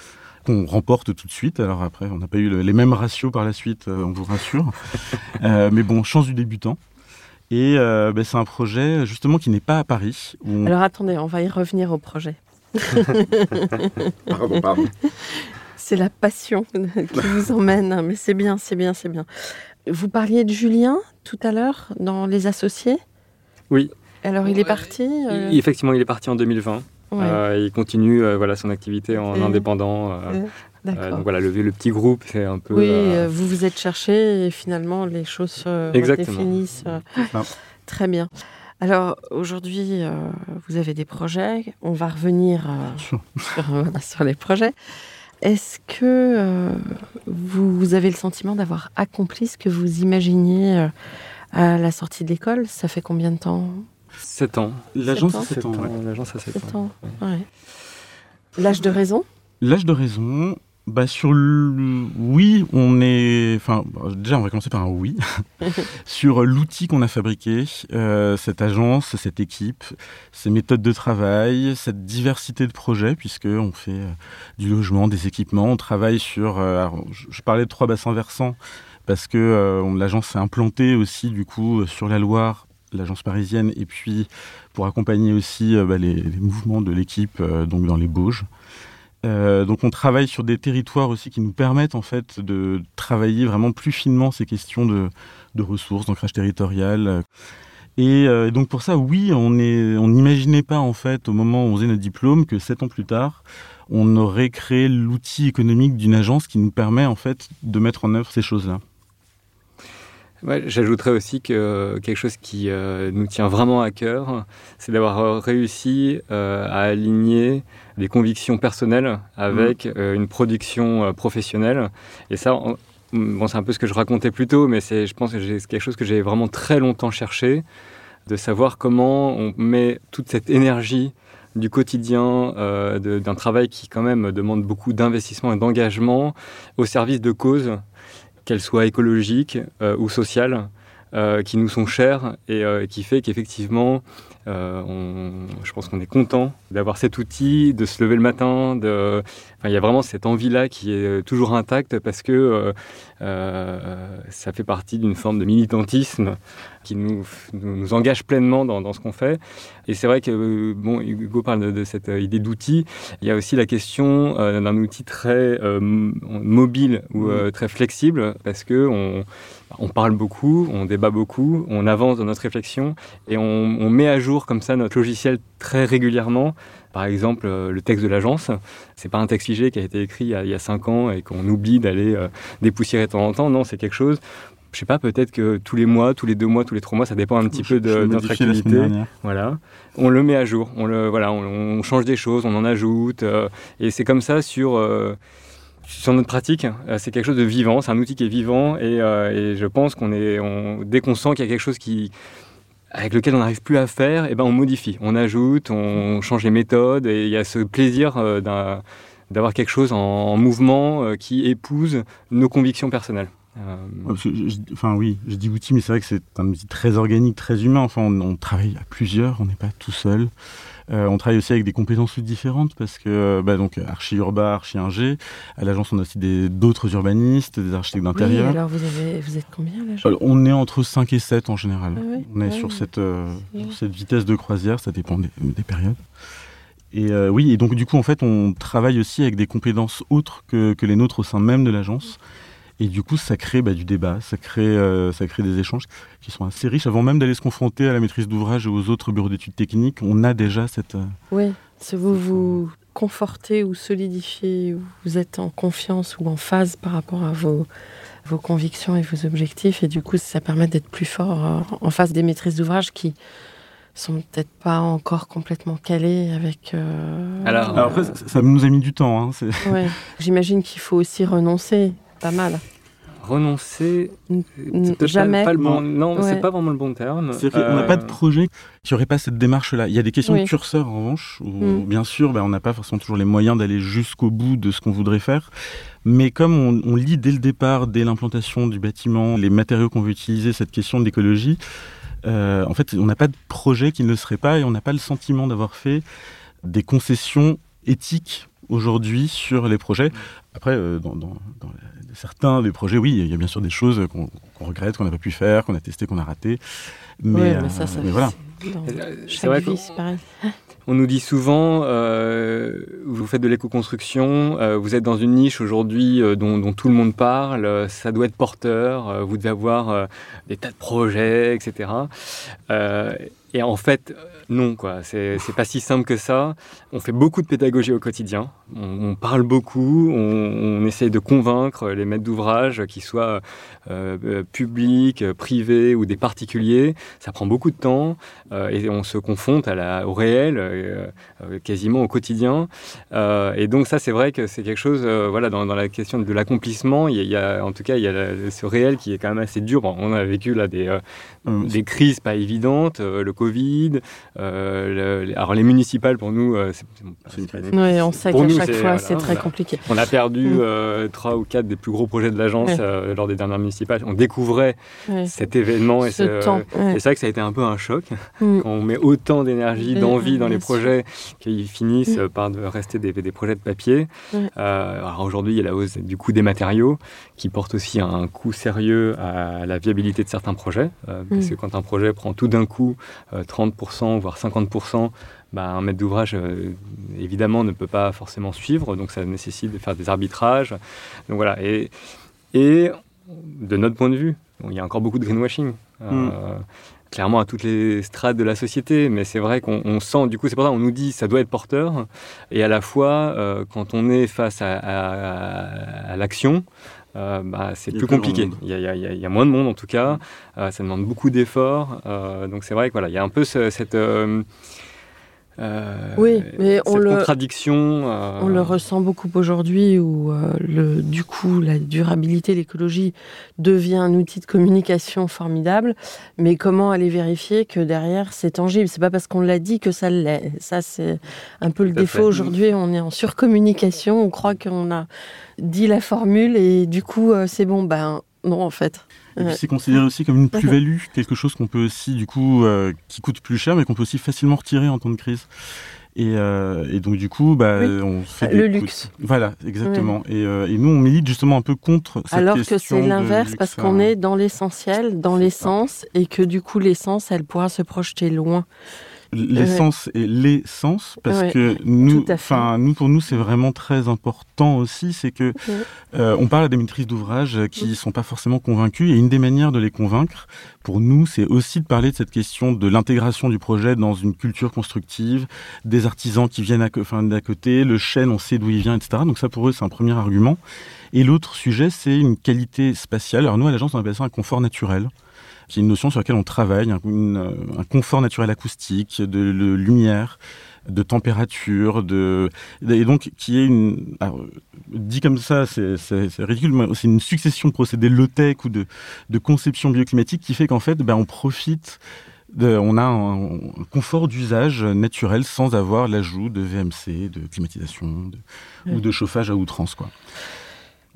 qu'on remporte tout de suite. Alors après, on n'a pas eu le, les mêmes ratios par la suite, euh, on vous rassure. euh, mais bon, chance du débutant. Et euh, bah, c'est un projet justement qui n'est pas à Paris. On... Alors attendez, on va y revenir au projet. pardon, pardon. C'est la passion qui vous emmène, mais c'est bien, c'est bien, c'est bien. Vous parliez de Julien tout à l'heure dans Les Associés? Oui, alors il est parti euh... Effectivement, il est parti en 2020. Ouais. Euh, il continue euh, voilà, son activité en Et... indépendant. Euh, D'accord. donc voilà, le, le petit groupe, c'est un peu. Oui, vous vous êtes cherché et finalement les choses se définissent. Très bien. Alors aujourd'hui, euh, vous avez des projets. On va revenir euh, sur, les projets. Est-ce que euh, vous, vous avez le sentiment d'avoir accompli ce que vous imaginiez euh, à la sortie de l'école? Ça fait combien de temps? 7 ans. L'agence, Sept ans. c'est 7 ans. L'agence a 7 Sept ans. L'âge de raison L'âge de raison, bah sur le oui, on est. Enfin, bah, déjà, on va commencer par un oui sur l'outil qu'on a fabriqué, euh, cette agence, cette équipe, ces méthodes de travail, cette diversité de projets, puisque on fait euh, du logement, des équipements, on travaille sur. euh, alors, je, parlais de trois bassins versants parce que euh, l'agence s'est implantée aussi du coup sur la Loire, l'agence parisienne, et puis pour accompagner aussi euh, bah, les, mouvements de l'équipe euh, donc dans les Bauges. Euh, donc on travaille sur des territoires aussi qui nous permettent en fait de travailler vraiment plus finement ces questions de, ressources, d'ancrage territorial. Et donc pour ça, oui, on n'imaginait pas en fait au moment où on faisait notre diplôme que sept ans plus tard, on aurait créé l'outil économique d'une agence qui nous permet en fait de mettre en œuvre ces choses-là. Ouais, J'ajouterais aussi que quelque chose qui euh, nous tient vraiment à cœur, c'est d'avoir euh, réussi euh, à aligner des convictions personnelles avec euh, une production euh, professionnelle. Et ça, on- bon, c'est un peu ce que je racontais plus tôt, mais c'est, je pense que c'est quelque chose que j'ai vraiment très longtemps cherché, de savoir comment on met toute cette énergie du quotidien, euh, d'un travail qui quand même demande beaucoup d'investissement et d'engagement au service de causes qu'elles soient écologiques euh, ou sociales, euh, qui nous sont chères et euh, qui fait qu'effectivement, euh, on- je pense qu'on est content d'avoir cet outil, de se lever le matin. De... Enfin, il y a vraiment cette envie-là qui est toujours intacte parce que euh, euh, ça fait partie d'une forme de militantisme qui nous, engage pleinement dans, dans ce qu'on fait. Et c'est vrai que, bon, Hugo parle de, de cette idée d'outil. Il y a aussi la question d'un outil très mobile ou euh, très flexible parce que on, on parle beaucoup, on débat beaucoup, on avance dans notre réflexion et on, on met à jour comme ça notre logiciel très régulièrement. Par exemple, euh, le texte de l'agence, c'est pas un texte figé qui a été écrit il y a, il y a cinq ans et qu'on oublie d'aller euh, dépoussiérer de temps en temps. Non, c'est quelque chose. Je sais pas, peut-être que tous les mois, tous les deux mois, tous les trois mois, ça dépend un petit Je- peu de, notre activité. Voilà, on le met à jour, on le voilà, on, on change des choses, on en ajoute, euh, et c'est comme ça sur euh, sur notre pratique. euh, c'est quelque chose de vivant, c'est un outil qui est vivant, et, euh, je pense qu'on est, dès qu'on sent qu'il y a quelque chose qui avec lequel on n'arrive plus à faire, et ben on modifie, on ajoute, on change les méthodes, et il y a ce plaisir euh, d'avoir quelque chose en, en mouvement qui épouse nos convictions personnelles. Euh, enfin oui, je dis outil, mais c'est vrai que c'est un outil très organique, très humain. Enfin, on, on travaille à plusieurs, on n'est pas tout seul. Euh, on travaille aussi avec des compétences différentes parce que euh, bah, donc archi urbain, archi ingé. À l'agence, on a aussi des- d'autres urbanistes, des architectes Oui, d'intérieur. alors vous, avez, vous êtes combien là Euh, on est entre 5 et 7 en général. Ah oui, on est ah sur, oui. cette, euh, sur cette vitesse de croisière, ça dépend des, des périodes. Et euh, oui, et donc du coup, en fait, on travaille aussi avec des compétences autres que, que les nôtres au sein même de l'agence. Et du coup, ça crée bah, du débat, ça crée, euh, ça crée des échanges qui sont assez riches. Avant même d'aller se confronter à la maîtrise d'ouvrage et aux autres bureaux d'études techniques, on a déjà cette... euh, Oui, si vous vous confortez ou solidifiez, ou vous êtes en confiance ou en phase par rapport à vos, vos convictions et vos objectifs, et du coup, ça permet d'être plus fort euh, en face des maîtrises d'ouvrage qui sont peut-être pas encore complètement calées avec. euh, Alors- Alors après, ça, ça nous a mis du temps. Hein, ouais. J'imagine qu'il faut aussi renoncer, pas mal. renoncer, pas- Jamais. Pas, le bon, non, Ouais. c'est pas vraiment le bon terme. Qu'on n'a pas de Euh, projet qui n'aurait pas cette démarche-là. Il y a des questions Oui. de curseur, en revanche, où, Mm. bien sûr, ben, on n'a pas forcément toujours les moyens d'aller jusqu'au bout de ce qu'on voudrait faire. Mais comme on, on lit dès le départ, dès l'implantation du bâtiment, les matériaux qu'on veut utiliser, cette question de l'écologie, euh, en fait, on n'a pas de projet qui ne le serait pas et on n'a pas le sentiment d'avoir fait des concessions éthiques aujourd'hui sur les projets. Après, euh, dans, dans- dans certains des projets, oui, il y a bien sûr des choses qu'on regrette, qu'on n'a pas pu faire, qu'on a testé, qu'on a raté. Mais, Ouais, euh, mais ça, ça mais voilà. c'est dans C'est chaque vrai vie, pareil. on nous dit souvent, euh, vous faites de l'éco-construction, euh, vous êtes dans une niche aujourd'hui euh, dont, dont tout le monde parle, euh, ça doit être porteur, euh, vous devez avoir euh, des tas de projets, etc. Et en fait, euh, non, quoi. C'est pas si simple que ça. On fait beaucoup de pédagogie au quotidien. On, parle beaucoup. On, on, essaye de convaincre les maîtres d'ouvrage, qu'ils soient euh, euh publics, privés ou des particuliers. Ça prend beaucoup de temps euh, et on se confronte à la, au réel euh, quasiment au quotidien. et donc ça, c'est vrai que c'est quelque chose. voilà, dans, dans, la question de l'accomplissement, il, y a, en tout cas, il y a ce réel qui est quand même assez dur. On a vécu là des, des crises pas évidentes, le Covid. Euh, alors les municipales pour nous, euh, c'est, oui, on sait qu'à chaque fois c'est très compliqué. On a perdu mm. euh, trois ou quatre des plus gros projets de l'agence lors des dernières municipales. On découvrait cet événement et, c'est vrai que ça a été un peu un choc mm. quand on met autant d'énergie, d'envie dans les projets qu'ils finissent mm. par rester des, des, projets de papier. alors aujourd'hui il y a la hausse du coût des matériaux qui porte aussi un coût sérieux à la viabilité de certains projets parce que quand un projet prend tout d'un coup 30% voire 50%, bah, un maître d'ouvrage, euh, évidemment, ne peut pas forcément suivre, donc ça nécessite de faire des arbitrages. Donc voilà, et, et de notre point de vue, il y a encore beaucoup de greenwashing. Euh, hmm. clairement à toutes les strates de la société, mais c'est vrai qu'on sent, du coup, c'est pour ça qu'on nous dit ça doit être porteur, et à la fois, euh, quand on est face à, à l'action, euh, bah, c'est plus compliqué. Il y, a, il, y a, moins de monde en tout cas. Euh, ça demande beaucoup d'efforts. Euh, donc c'est vrai qu'il voilà, y a un peu cette euh, oui, mais on le, contradiction. Euh, on le ressent beaucoup aujourd'hui où euh, le, du coup la durabilité, l'écologie devient un outil de communication formidable. Mais comment aller vérifier que derrière c'est tangible? C'est pas parce qu'on l'a dit que ça l'est. Ça c'est un peu le défaut aujourd'hui. On est en surcommunication. On croit qu'on a dit la formule et du coup c'est bon. Ben non en fait. C'est considéré aussi comme une plus-value, quelque chose qu'on peut aussi, du coup, euh, qui coûte plus cher, mais qu'on peut aussi facilement retirer en temps de crise. Et, euh, et donc du coup, bah, on fait le luxe. Voilà, exactement. Et, euh, et, nous, on milite justement un peu contre cette Alors que c'est l'inverse, parce qu'on est dans l'essentiel, dans l'essence, et que du coup, l'essence, elle pourra se projeter loin l'essence et l'essence parce que nous, enfin nous pour nous c'est vraiment très important aussi, c'est que euh, on parle à des maîtrises d'ouvrage qui ne sont pas forcément convaincus et une des manières de les convaincre pour nous c'est aussi de parler de cette question de l'intégration du projet dans une culture constructive, des artisans qui viennent à, enfin, d'à côté, le chêne on sait d'où il vient, etc. Donc ça pour eux c'est un premier argument. Et l'autre sujet c'est une qualité spatiale. Alors nous à l'agence on appelle ça un confort naturel qui est une notion sur laquelle on travaille, un, un confort naturel acoustique, de, lumière, de température, de et donc qui est une dit comme ça, c'est ridicule, mais c'est une succession de procédés low-tech ou de, de conception bioclimatique qui fait qu'en fait, ben, on profite de, on a un, confort d'usage naturel sans avoir l'ajout de VMC, de climatisation ou de chauffage à outrance. Quoi.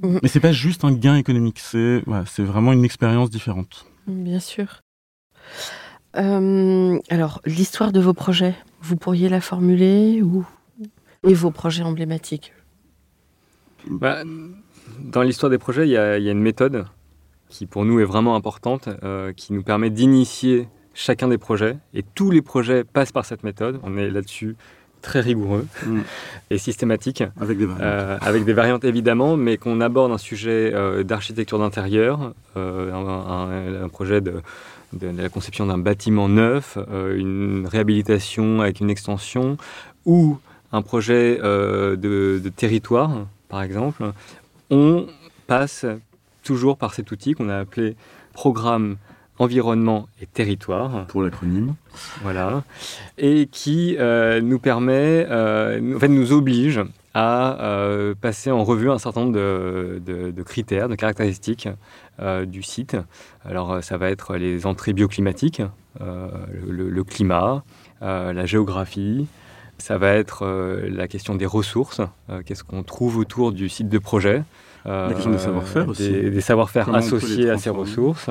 Mmh. Mais c'est pas juste un gain économique, c'est voilà, vraiment une expérience différente. Bien sûr. Euh, alors, l'histoire de vos projets, vous pourriez la formuler ou et vos projets emblématiques? Bah, Dans l'histoire des projets, il y, a une méthode qui pour nous est vraiment importante, euh, qui nous permet d'initier chacun des projets. Et tous les projets passent par cette méthode. On est là-dessus très rigoureux mm. et systématique. Avec des variantes. Euh, avec des variantes évidemment, mais qu'on aborde un sujet euh, d'architecture d'intérieur, euh, un, projet de, la conception d'un bâtiment neuf, une réhabilitation avec une extension, ou un projet de, de, territoire, par exemple. On passe toujours par cet outil qu'on a appelé programme environnement et territoire. Pour l'acronyme. Voilà. Et qui euh, nous permet, euh, en fait, nous oblige à euh, passer en revue un certain nombre de, critères, de caractéristiques du site. Alors, ça va être les entrées bioclimatiques, le, le, climat, la géographie. Ça va être la question des ressources. Qu'est-ce qu'on trouve autour du site de projet La question des savoir-faire aussi. Des, savoir-faire associés à ces ressources.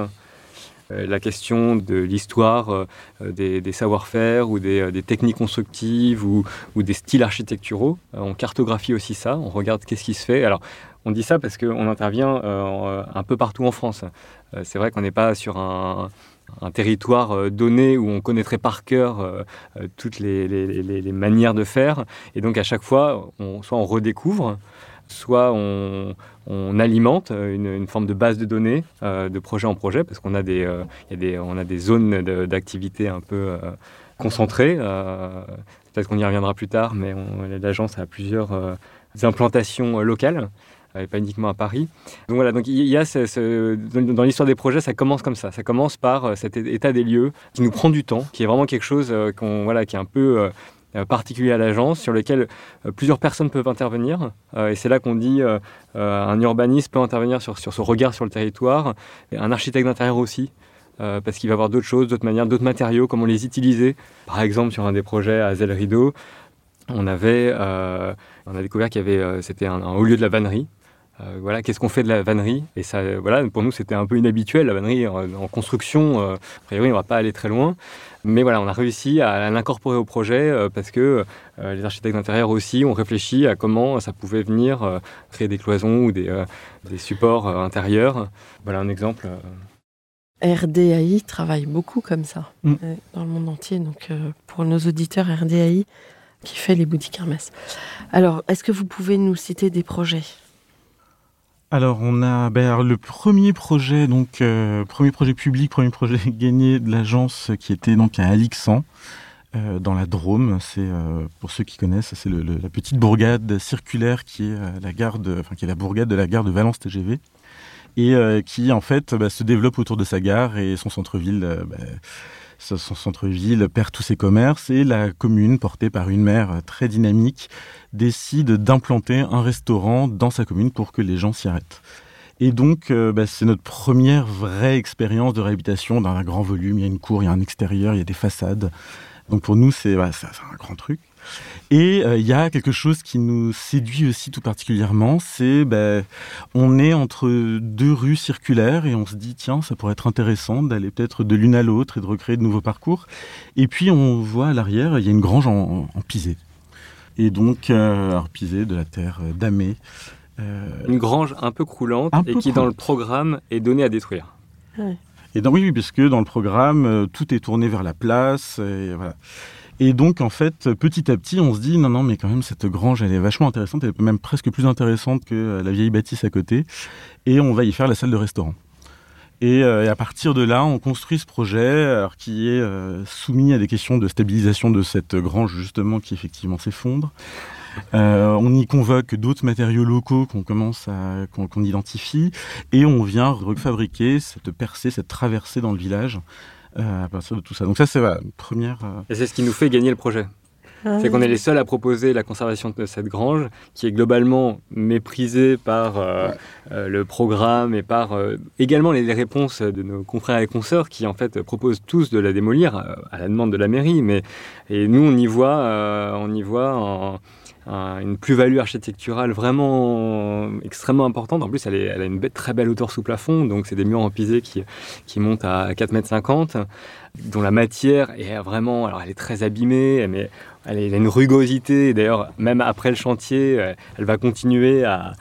Euh, la question de l'histoire euh, des, savoir-faire ou des, euh, techniques constructives ou, des styles architecturaux. on cartographie aussi ça, on regarde qu'est-ce qui se fait. Alors, on dit ça parce qu'on intervient un peu partout en France. c'est vrai qu'on n'est pas sur un, territoire donné où on connaîtrait par cœur toutes les, manières de faire. Et donc à chaque fois, soit on redécouvre, soit on, alimente une, forme de base de données de projet en projet, parce qu'on a des, y a des, on zones d'activité un peu concentrées. Peut-être qu'on y reviendra plus tard, mais l'agence a plusieurs implantations locales et pas uniquement à Paris. Donc voilà, donc il y a dans l'histoire des projets, ça commence comme ça. Ça commence par cet état des lieux qui nous prend du temps, qui est vraiment quelque chose qui est un peu euh, particulier à l'agence sur lequel euh, plusieurs personnes peuvent intervenir. Euh, et c'est là qu'on dit un urbaniste peut intervenir sur, sur ce regard sur le territoire, et un architecte d'intérieur aussi. parce qu'il va avoir d'autres choses, d'autres manières, d'autres matériaux, comment les utiliser. Par exemple, sur un des projets à Zell Rideau, on avait, on a découvert qu'il y avait, c'était un, haut lieu de la vannerie. Euh, voilà, qu'est-ce qu'on fait de la vannerie? Et ça, voilà, pour nous, c'était un peu inhabituel. La vannerie en, construction, euh, a priori, on ne va pas aller très loin. Mais voilà, on a réussi à, l'incorporer au projet euh, parce que les architectes d'intérieur aussi ont réfléchi à comment ça pouvait venir créer des cloisons ou des, supports intérieurs. Voilà un exemple. RDAI travaille beaucoup comme ça mm. dans le monde entier. Donc, pour nos auditeurs, RDAI qui fait les boutiques Hermès. Alors, est-ce que vous pouvez nous citer des projets? Alors on a ben, le premier projet donc euh, premier projet public, premier projet gagné de l'agence qui était donc à Alixan euh, dans la Drôme. C'est euh, pour ceux qui connaissent, c'est la petite bourgade circulaire qui est la gare de, enfin qui est la bourgade de la gare de Valence TGV et qui en fait bah, se développe autour de sa gare et son centre-ville. Bah, son centre-ville perd tous ses commerces et la commune, portée par une maire très dynamique, décide d'implanter un restaurant dans sa commune pour que les gens s'y arrêtent. Et donc, euh, bah, c'est notre première vraie expérience de réhabilitation dans un grand volume. Il y a une cour, il y a un extérieur, il y a des façades. Donc pour nous, c'est un grand truc. Et euh, il y a quelque chose qui nous séduit aussi tout particulièrement, c'est ben, on est entre deux rues circulaires et on se dit tiens ça pourrait être intéressant d'aller peut-être de l'une à l'autre et de recréer de nouveaux parcours. Et puis on voit à l'arrière il y a une grange en, pisé. Et donc euh, pisé de la terre euh, damée. Euh, une grange un peu croulante et qui dans le programme est donnée à détruire. Et donc, oui, oui, puisque dans le programme, tout est tourné vers la place. Et voilà. Et donc, en fait, petit à petit, on se dit, non, non, mais quand même, cette grange, elle est vachement intéressante, elle est même presque plus intéressante que euh, la vieille bâtisse à côté. Et on va y faire la salle de restaurant. Et, euh, à partir de là, on construit ce projet qui est euh, soumis à des questions de stabilisation de cette grange, justement, qui effectivement s'effondre. On y convoque d'autres matériaux locaux qu'on commence à qu'on identifie et on vient refabriquer cette percée, cette traversée dans le village euh, à partir de tout ça. Donc ça, c'est la première... Euh, Et c'est ce qui nous fait gagner le projet. Ah c'est qu'on est les seuls à proposer la conservation de cette grange, qui est globalement méprisée par euh, le programme et par également les, réponses de nos confrères et consoeurs qui en fait proposent tous de la démolir à la demande de la mairie. Mais et nous on y voit, on y voit en, une plus-value architecturale vraiment extrêmement importante. En plus, elle, elle a une très belle hauteur sous plafond, donc c'est des murs en pisé qui, qui montent à 4,50 m, dont la matière est vraiment, alors elle est très abîmée, mais elle, a une rugosité. D'ailleurs, même après le chantier, elle va continuer à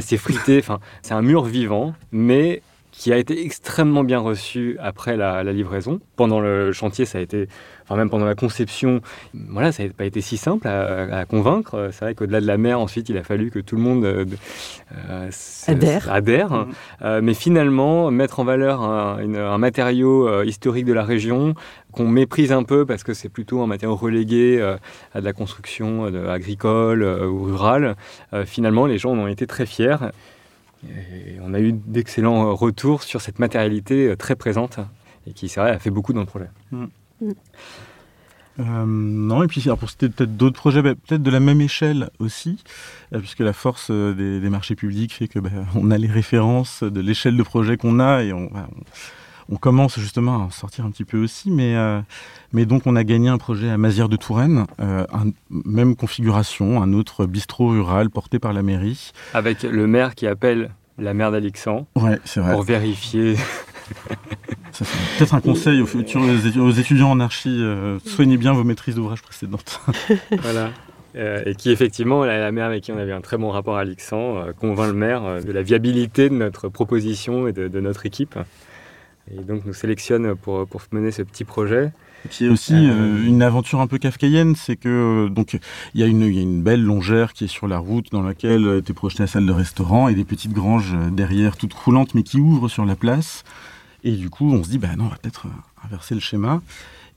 s'effriter. Enfin, c'est un mur vivant, mais qui a été extrêmement bien reçu après la, livraison. Pendant le chantier, ça a été, enfin même pendant la conception, voilà, ça n'a pas été si simple à, convaincre. C'est vrai qu'au-delà de la mer, ensuite, il a fallu que tout le monde euh, euh, adhère. adhère. Mmh. Euh, mais finalement, mettre en valeur un, matériau historique de la région qu'on méprise un peu parce que c'est plutôt un matériau relégué à de la construction agricole ou rurale, finalement, les gens en ont été très fiers on a eu d'excellents retours sur cette matérialité euh, très présente et qui, c'est vrai, a fait beaucoup dans le projet. Mm. Mm. Euh, non, et puis pour citer peut-être d'autres projets, bah, peut-être de la même échelle aussi, euh, puisque la force des, marchés publics fait que bah, on a les références de l'échelle de projet qu'on a et on, on, commence justement à en sortir un petit peu aussi. Mais, mais donc on a gagné un projet à Mazières de Touraine, même configuration, un autre bistrot rural porté par la mairie. Avec le maire qui appelle la mère d'Alexandre. Pour vérifier. peut-être un conseil aux, futurs, aux étudiants en archi, euh, soignez bien vos maîtrises d'ouvrage précédentes. voilà. Euh, et qui effectivement, la, mère avec qui on avait un très bon rapport à Alexandre, euh, convainc le maire de la viabilité de notre proposition et de, notre équipe. Et donc nous sélectionne pour, pour mener ce petit projet. qui est aussi euh, une aventure un peu kafkaïenne, c'est que donc il y, a une, y a une belle longère qui est sur la route dans laquelle était projetée la salle de restaurant et des petites granges derrière toutes croulantes mais qui ouvrent sur la place. Et du coup, on se dit, bah non, on va peut-être inverser le schéma.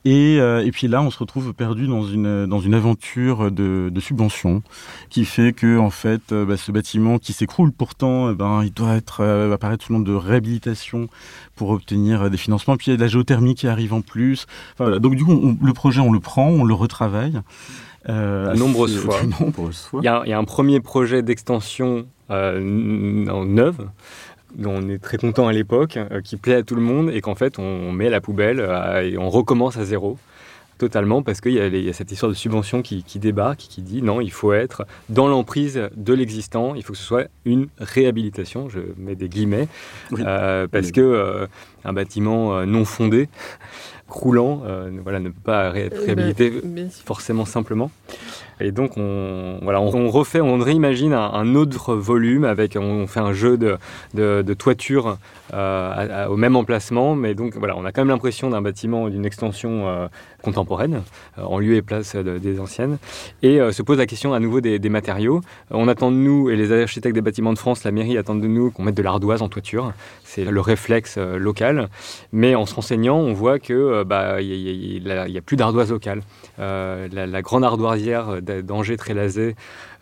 Et, euh, et, puis là, on se retrouve perdu dans une, dans une aventure de, de subvention qui fait que, en fait, euh, bah, ce bâtiment qui s'écroule pourtant, eh ben, il doit être, euh, apparaître sous le nom de réhabilitation pour obtenir des financements. Puis il y a de la géothermie qui arrive en plus. Enfin, voilà. Donc, du coup, le projet, on le prend, on le retravaille. Euh, nombreuses, fois. nombreuses fois. Il y, a, il y, a, un premier projet d'extension euh, neuve dont on est très content à l'époque, euh, qui plaît à tout le monde et qu'en fait on met à la poubelle euh, et on recommence à zéro totalement parce qu'il y, y, a cette histoire de subvention qui, qui, débarque, qui dit non, il faut être dans l'emprise de l'existant, il faut que ce soit une réhabilitation, je mets des guillemets, euh, parce que un bâtiment non fondé, croulant, voilà, ne peut pas être eh ben, réhabilité forcément simplement. Et donc, on, voilà, on, refait, on réimagine un, autre volume avec, on fait un jeu de, de, toiture euh, au même emplacement, mais donc voilà, on a quand même l'impression d'un bâtiment, d'une extension euh, contemporaine, euh, en lieu et place des anciennes. Et se pose la question à nouveau des, matériaux. On attend de nous, et les architectes des bâtiments de France, la mairie attendent de nous qu'on mette de l'ardoise en toiture. C'est le réflexe local. Mais en se renseignant, on voit que bah, il n'y a, plus d'ardoise locale. La, la, grande ardoisière d'Angers Trélazé,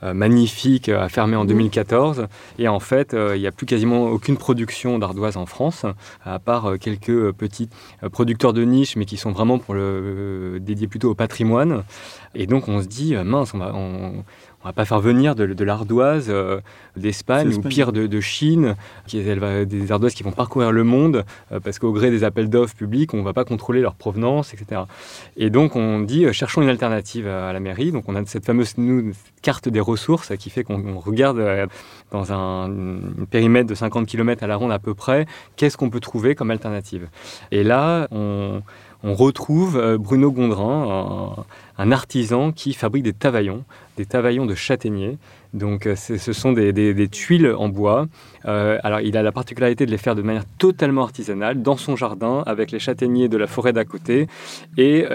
euh, magnifique, a fermé en 2014. Et en fait, euh, il n'y a plus quasiment aucune production d'ardoise en France, à part euh, quelques petits producteurs de niche, mais qui sont vraiment pour le dédiés plutôt au patrimoine. Et donc on se dit, mince, on va, on, on va pas faire venir de, l'ardoise euh, d'Espagne ou pire de, Chine, qui des ardoises qui vont parcourir le monde, euh, parce qu'au gré des appels d'offres publics, on ne va pas contrôler leur provenance, etc. Et donc on dit, euh, cherchons une alternative à, la mairie. Donc on a cette fameuse carte des ressources qui fait qu'on regarde dans un, périmètre de 50 km à la ronde à peu près, qu'est-ce qu'on peut trouver comme alternative. Et là, on on retrouve euh, Bruno Gondrin, un, artisan qui fabrique des tavaillons, des tavaillons de châtaignier. Donc euh, ce sont des, tuiles en bois. Euh, alors il a la particularité de les faire de manière totalement artisanale dans son jardin avec les châtaigniers de la forêt d'à côté. Et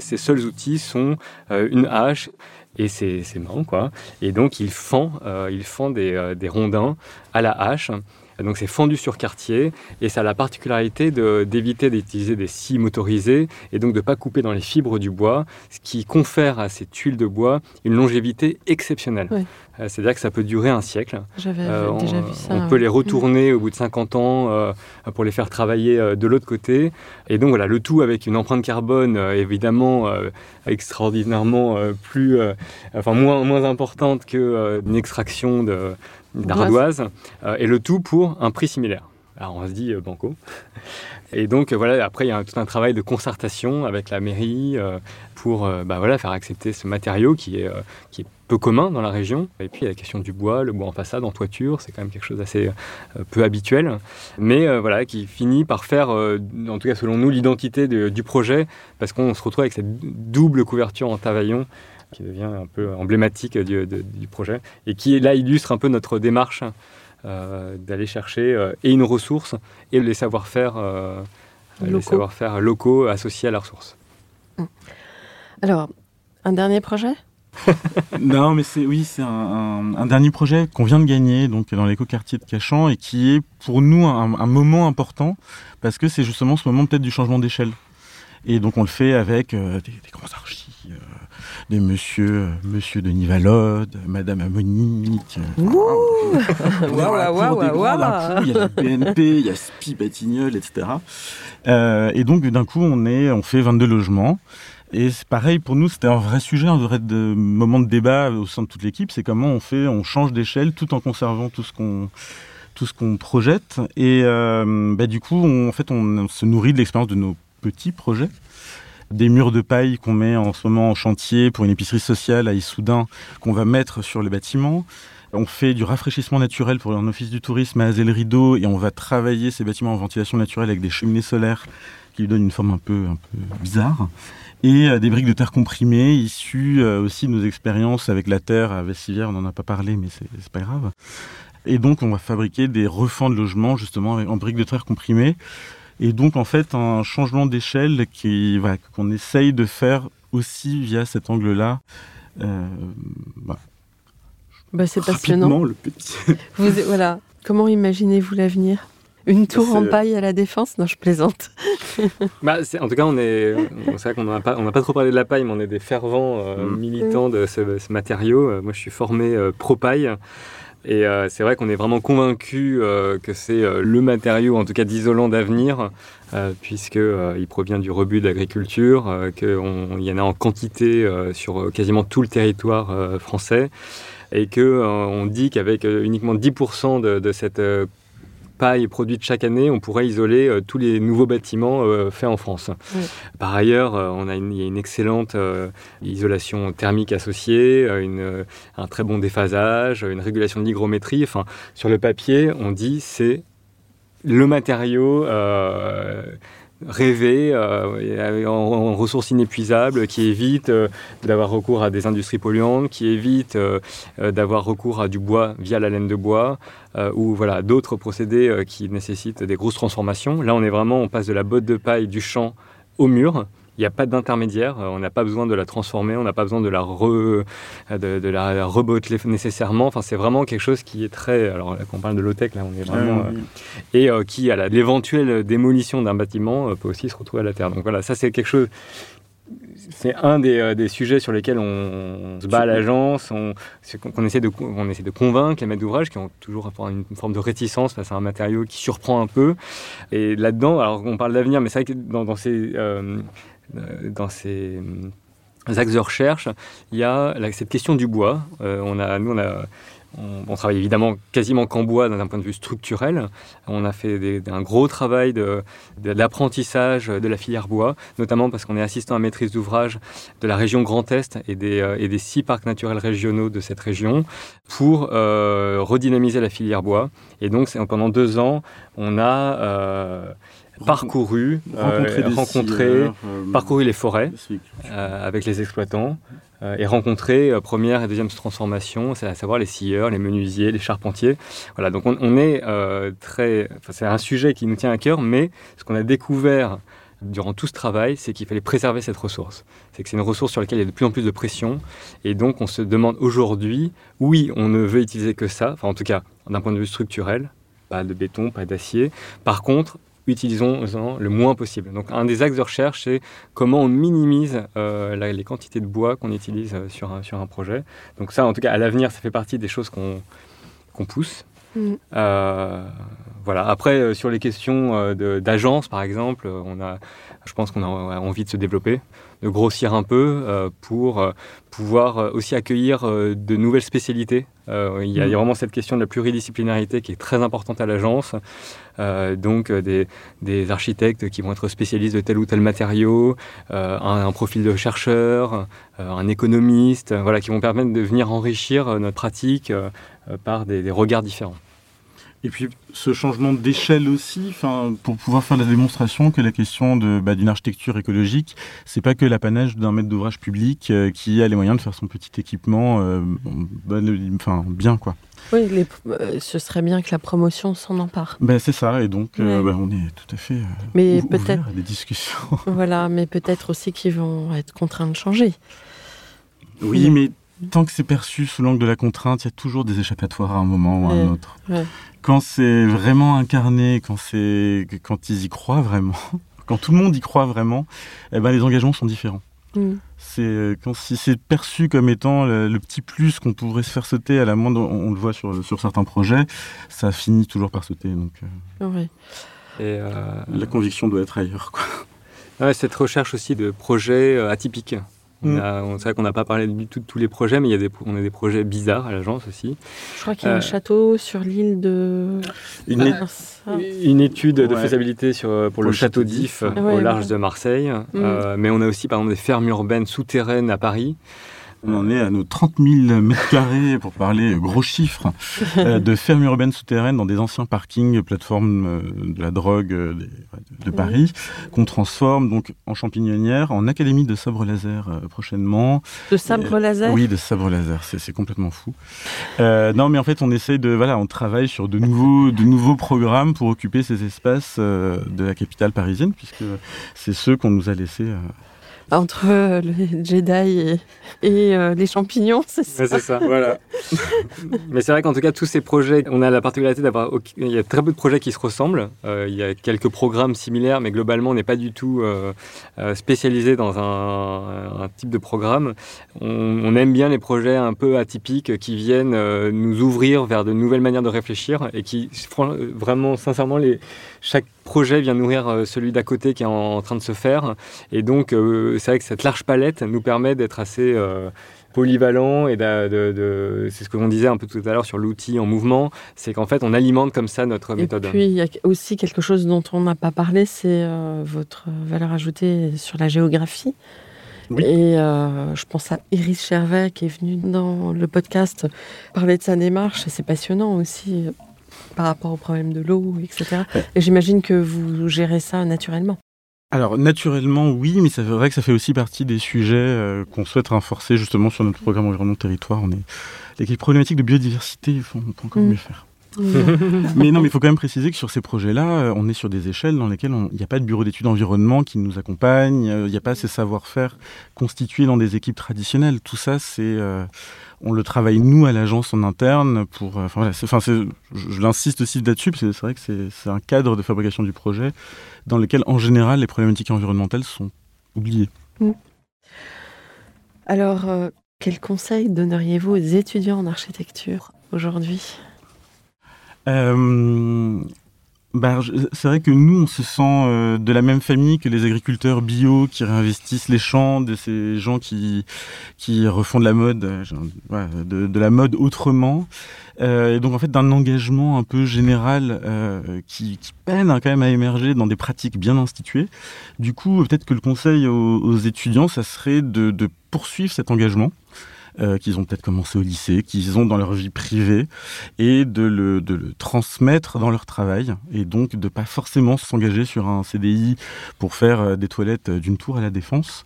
ses seuls outils sont une hache et c'est marrant quoi. Et donc il fend, il fend des, des, rondins à la hache donc c'est fendu sur quartier et ça a la particularité d'éviter d'utiliser des scies motorisées et donc de ne pas couper dans les fibres du bois, ce qui confère à ces tuiles de bois une longévité exceptionnelle. Euh, c'est-à-dire que ça peut durer un siècle. J'avais euh, déjà vu ça. On peut les retourner au bout de 50 ans euh, pour les faire travailler de l'autre côté. Et donc voilà, le tout avec une empreinte carbone évidemment extraordinairement plus, enfin moins, moins importante qu'une extraction de, d'ardoise, euh, et le tout pour un prix similaire. Alors on se dit euh, banco. Et donc voilà, après il y a tout un travail de concertation avec la mairie euh, pour bah, voilà, faire accepter ce matériau qui est, qui est peu commun dans la région. Et puis il y a la question du bois, le bois en façade, en toiture, c'est quand même quelque chose d'assez peu habituel. Mais voilà, qui finit par faire, en tout cas selon nous, l'identité du projet, parce qu'on se retrouve avec cette double couverture en tavaillon qui devient un peu emblématique du, projet et qui là illustre un peu notre démarche euh, d'aller chercher euh, et une ressource et les savoir-faire euh, les savoir-faire locaux associés à la ressource. Hum. Alors, un dernier projet? Non, mais c'est oui, c'est un, dernier projet qu'on vient de gagner donc dans l'écoquartier de Cachan et qui est pour nous un, un moment important parce que c'est justement ce moment peut-être du changement d'échelle. Et donc on le fait avec des, des, grands archis, des monsieur, euh, monsieur Denis Valode, Madame Amonique. Euh, il y a la BNP, il y a Spi Batignolles, etc. Euh, et donc d'un coup, on, est, on fait 22 logements. Et c'est pareil pour nous, c'était un vrai sujet, un vrai de, moment de débat au sein de toute l'équipe. C'est comment on fait, on change d'échelle tout en conservant tout ce qu'on tout ce qu'on projette. Et bah, du coup, on, en fait, on se nourrit de l'expérience de nos petits projets des murs de paille qu'on met en ce moment en chantier pour une épicerie sociale à Issoudun qu'on va mettre sur le bâtiment. On fait du rafraîchissement naturel pour un office du tourisme à Azel Rideau et on va travailler ces bâtiments en ventilation naturelle avec des cheminées solaires qui lui donnent une forme un peu, un peu bizarre. Et euh, des briques de terre comprimées issues euh, aussi de nos expériences avec la terre à Vessivière, on n'en a pas parlé mais c'est pas grave. Et donc on va fabriquer des refends de logements justement en briques de terre comprimées Et donc, en fait, un changement d'échelle qui, voilà, qu'on essaye de faire aussi via cet angle-là. Euh, voilà. Bah, c'est passionnant. Rapidement, le petit. Vous, voilà. Comment imaginez-vous l'avenir? Une tour en paille à la défense? Non, je plaisante. Bah, en tout cas, on est, c'est vrai qu'on n'a pas, on n'a pas trop parlé de la paille, mais on est des fervents euh, Mm. militants de ce, ce matériau. Euh, Moi, je suis formé euh, pro paille. Et euh, c'est vrai qu'on est vraiment convaincu que c'est euh, le matériau, en tout cas d'isolant d'avenir, euh, puisque euh, il provient du rebut euh, qu'il y en a en quantité euh, sur euh, quasiment tout le territoire euh, français, et que euh, on dit qu'avec euh, uniquement 10% de, cette euh, paille produite chaque année, on pourrait isoler euh, tous les nouveaux bâtiments euh, faits en France. Oui. Par ailleurs, euh, on a une, il y a une excellente isolation thermique associée, une, un très bon déphasage, une régulation de l'hygrométrie. Enfin, sur le papier, on dit c'est le matériau rêvé euh, en, ressources inépuisables qui évite euh, d'avoir recours à des industries polluantes, qui évite euh, d'avoir recours à du bois via la laine de bois ou voilà d'autres procédés qui nécessitent des grosses transformations. Là, on est vraiment, on passe de la botte de paille du champ au mur. Il n'y a pas d'intermédiaire, euh, on n'a pas besoin de la transformer, on n'a pas besoin de la, re, de, de la reboteler nécessairement. Enfin, c'est vraiment quelque chose qui est très. Alors, là, quand on parle de low-tech, là, on est vraiment. euh, et euh, qui, à la- l'éventuelle démolition d'un bâtiment, peut aussi se retrouver à la terre. Donc voilà, ça, c'est quelque chose. C'est un des, euh, des sujets sur lesquels on, on se bat à l'agence, on, qu'on essaie, de, on essaie de convaincre les maîtres d'ouvrage qui ont toujours une, une forme de réticence face à un matériau qui surprend un peu. Et là-dedans, alors on parle d'avenir, mais c'est vrai que dans, dans ces, euh, dans ces euh, axes de recherche, il y a cette question du bois. Euh, on nous, on travaille évidemment quasiment qu'en bois d'un point de vue structurel. On a fait un gros travail de, de la filière bois, notamment parce qu'on est assistant à maîtrise d'ouvrage de la région Grand Est et des, euh, six parcs naturels régionaux de cette région pour euh, redynamiser la filière bois. Et donc pendant deux ans, on a euh, parcouru, euh, des rencontré, scieurs, euh, parcouru les forêts euh, avec les exploitants euh, et rencontrer euh, première et deuxième transformation, c'est à savoir les scieurs, les menuisiers, les charpentiers. Voilà, donc on, on est euh, très, enfin, c'est un sujet qui nous tient à cœur, mais ce qu'on a découvert durant tout ce travail, c'est qu'il fallait préserver cette ressource. C'est que c'est une ressource sur laquelle il y a de plus en plus de pression, et donc on se demande aujourd'hui, oui, on ne veut utiliser que ça, enfin en tout cas d'un point de vue structurel, pas de béton, pas d'acier. Par contre, utilisons-en le moins possible. Donc un des axes de recherche, c'est comment on minimise euh, la- les quantités de bois qu'on utilise euh, sur, un, sur un projet. Donc ça, en tout cas, à l'avenir, ça fait partie des choses qu'on pousse. Mm. Euh, voilà. Après, euh, sur les questions euh, d'agence, par exemple, on a, je pense qu'on a envie de se développer, de grossir un peu euh, pour euh, pouvoir euh, aussi accueillir de nouvelles spécialités. Il, y a, a vraiment cette question de la pluridisciplinarité qui est très importante à l'agence. Donc des, des architectes qui vont être spécialistes de tel ou tel matériau, un, un profil de chercheur, un économiste, voilà, qui vont permettre de venir enrichir notre pratique par des, des regards différents. Et puis ce changement d'échelle aussi, pour pouvoir faire la démonstration que la question de bah, d'une architecture écologique, c'est pas que l'apanage d'un maître d'ouvrage public euh, qui a les moyens de faire son petit équipement, euh, enfin bien quoi. Oui, les- euh, ce serait bien que la promotion s'en empare. Ben c'est ça, et donc euh, bah, on est tout à fait euh, Mais ou- peut-être, à des discussions. voilà, mais peut-être aussi qu'ils vont être contraints de changer. Oui, mais tant que c'est perçu sous l'angle de la contrainte, il y a toujours des échappatoires à un moment ou à un autre. ouais. Quand c'est vraiment incarné, quand c'est quand ils y croient vraiment, quand tout le monde y croit vraiment, eh ben les engagements sont différents. Mm. C'est euh, quand si c'est perçu comme étant le, le petit plus qu'on pourrait se faire sauter à la moindre, on, on le voit sur, sur certains projets, ça finit toujours par sauter. Donc euh. Et, euh, la conviction doit être ailleurs. Quoi. ouais, cette recherche aussi de projets atypiques. On Mm. a- on- C'est vrai qu'on n'a pas parlé de tout- tous les projets, mais il y a des, on a des projets bizarres à l'agence aussi. Je crois qu'il y a Euh, un château sur l'île de. Une, Ah. Une étude de faisabilité sur, euh, pour, le, château d'If euh, Ouais, au large ouais. de Marseille. Mm. Euh, mais on a aussi par exemple des fermes urbaines souterraines à Paris. On en est à nos 30 000 mètres carrés, pour parler gros chiffres, euh, de fermes urbaines souterraines dans des anciens parkings, plateformes euh, de la drogue euh, de Paris, qu'on transforme donc en champignonnière, en académie de sabre laser prochainement. De sabre laser Oui, de sabre laser, c'est complètement fou. Euh, non, mais en fait, on essaye de, voilà, on travaille sur de nouveaux, de nouveaux programmes pour occuper ces espaces de la capitale parisienne, puisque c'est ceux qu'on nous a laissés. Entre euh, les Jedi et, et, euh, les champignons, c'est ça Ouais, c'est ça, voilà. Mais c'est vrai qu'en tout cas, tous ces projets, on a la particularité d'avoir. Il y a très peu de projets qui se ressemblent. Euh, il y a quelques programmes similaires, mais globalement, on n'est pas du tout spécialisé dans un, un type de programme. On, on aime bien les projets un peu atypiques qui viennent nous ouvrir vers de nouvelles manières de réfléchir et qui, vraiment, sincèrement, les, chaque projet vient nourrir euh, celui d'à côté qui est en, en train de se faire. Et donc, euh, c'est vrai que cette large palette nous permet d'être assez. euh, polyvalent et de, de- c'est ce que l'on disait un peu tout à l'heure sur l'outil en mouvement, c'est qu'en fait on alimente comme ça notre Et méthode. puis, il y a aussi quelque chose dont on n'a pas parlé, c'est euh, votre valeur ajoutée sur la géographie. Oui. Et euh, je pense à Iris Chervet qui est venue dans le podcast parler de sa démarche. Et c'est passionnant aussi par rapport au problème de l'eau, etc. Et j'imagine que vous gérez ça naturellement. Alors naturellement oui, mais c'est vrai que ça fait aussi partie des sujets euh, qu'on souhaite renforcer justement sur notre programme environnement territoire. On est les problématiques de biodiversité, il faut, on peut encore Mm. mieux faire. mais non, mais il faut quand même préciser que sur ces projets-là, euh, on est sur des échelles dans lesquelles il n'y a pas de bureau d'études environnement qui nous accompagne, euh, il n'y a pas ces savoir-faire constitués dans des équipes traditionnelles. Tout ça, c'est euh, on le travaille nous à l'agence en interne pour. Enfin je, l'insiste aussi là-dessus parce que c'est vrai que c'est un cadre de fabrication du projet dans lequel en général les problématiques environnementales sont oubliées. Alors, euh, quel conseil donneriez-vous aux étudiants en architecture aujourd'hui? Euh, je- c'est vrai que nous, on se sent euh, de la même famille que les agriculteurs bio qui réinvestissent les champs, de ces gens qui, qui refont de la mode, euh, de, la mode autrement. Et donc, en fait, d'un engagement un peu général qui, peine hein, quand même à émerger dans des pratiques bien instituées. Du coup, peut-être que le conseil aux, étudiants, ça serait de poursuivre cet engagement. Euh, qu'ils ont peut-être commencé au lycée, qu'ils ont dans leur vie privée, et de le, de le transmettre dans leur travail et donc de pas forcément s'engager sur un CDI pour faire euh, des toilettes euh, d'une tour à la défense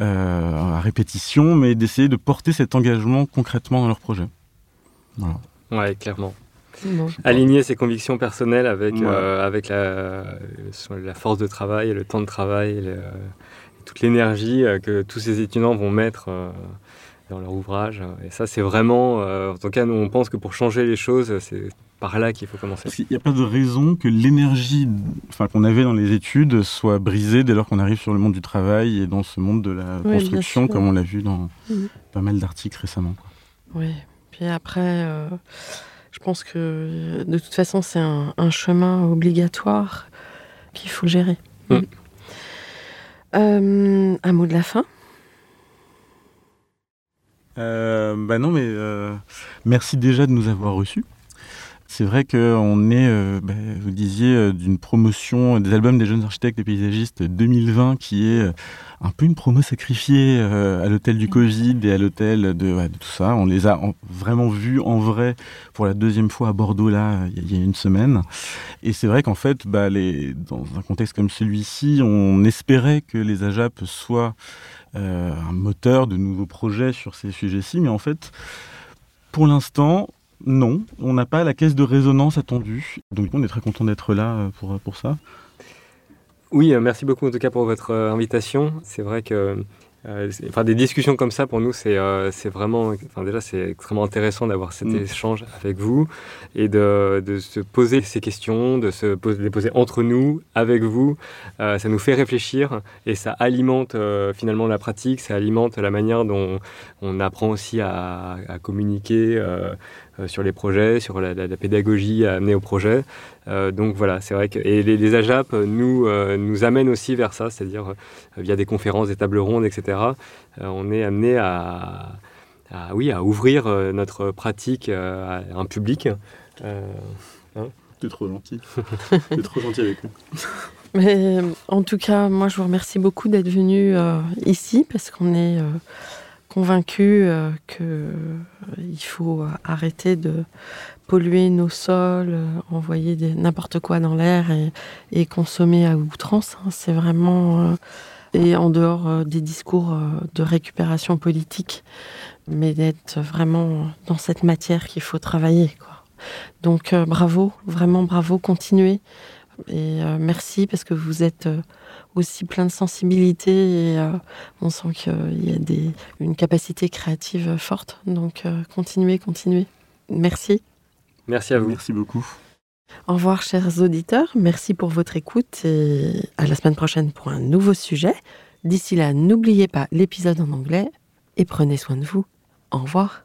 euh, à répétition, mais d'essayer de porter cet engagement concrètement dans leur projet. Voilà. Ouais, clairement. Aligner ses convictions personnelles avec, Ouais. euh, avec la, la force de travail, le temps de travail, le- toute l'énergie que tous ces étudiants vont mettre euh, dans leur ouvrage. Et ça, c'est vraiment, euh, en tout cas, nous, on pense que pour changer les choses, c'est par là qu'il faut commencer. Parce qu'il n'y a pas de raison que l'énergie enfin, qu'on avait dans les études soit brisée dès lors qu'on arrive sur le monde du travail et dans ce monde de la Oui, construction, comme on l'a vu dans pas mal d'articles récemment. quoi. Oui. Puis après, euh, je pense que de toute façon, c'est un, un chemin obligatoire qu'il faut gérer. Mm. Euh, un mot de la fin? Bah non, mais euh, merci déjà de nous avoir reçus. C'est vrai qu'on est, euh, bah, vous disiez, euh, d'une promotion des albums des jeunes architectes et paysagistes 2020 qui est euh, un peu une promo sacrifiée euh, à l'hôtel du Covid et à l'hôtel de, ouais, de tout ça. On les a en- vraiment vus en vrai pour la deuxième fois à Bordeaux là, il y y, a une semaine. Et c'est vrai qu'en fait, bah, les, dans un contexte comme celui-ci, on espérait que les AJAP soient euh, un moteur de nouveaux projets sur ces sujets-ci, mais en fait, pour l'instant, non, on n'a pas la caisse de résonance attendue. Donc on est très content d'être là euh, pour, pour ça. Oui, euh, merci beaucoup en tout cas pour votre euh, invitation. C'est vrai que euh, enfin, des discussions comme ça, pour nous, c'est euh, vraiment, enfin, déjà, c'est extrêmement intéressant d'avoir cet Mm. échange avec vous et de, de se poser ces questions, de se poser, les poser entre nous, avec vous. Euh, ça nous fait réfléchir et ça alimente euh, finalement la pratique, ça alimente la manière dont on apprend aussi à, à communiquer sur les projets, sur la, la- la pédagogie à amener au projet. Euh, donc voilà, c'est vrai que et les, les AJAP euh, nous, euh, nous amènent aussi vers ça, c'est-à-dire euh, via des conférences, des tables rondes, etc. euh, on est amené à, à, oui, à ouvrir euh, notre pratique euh, à un public. Euh, T'es trop gentil. T'es trop gentil avec nous. Mais euh, en tout cas, moi, je vous remercie beaucoup d'être venu euh, ici parce qu'on est euh, convaincus qu'il faut arrêter de polluer nos sols, envoyer n'importe quoi dans l'air et, consommer à outrance. Hein. C'est vraiment et en dehors des discours de récupération politique, mais d'être vraiment dans cette matière qu'il faut travailler. Donc bravo, vraiment bravo, continuez. Et euh, merci parce que vous êtes euh, aussi plein de sensibilité et euh, on sent qu'il y a des, une capacité créative forte. Donc continuez, continuez. Merci. Merci à vous. Merci beaucoup. Au revoir chers auditeurs, merci pour votre écoute et à la semaine prochaine pour un nouveau sujet. D'ici là, n'oubliez pas l'épisode en anglais et prenez soin de vous. Au revoir.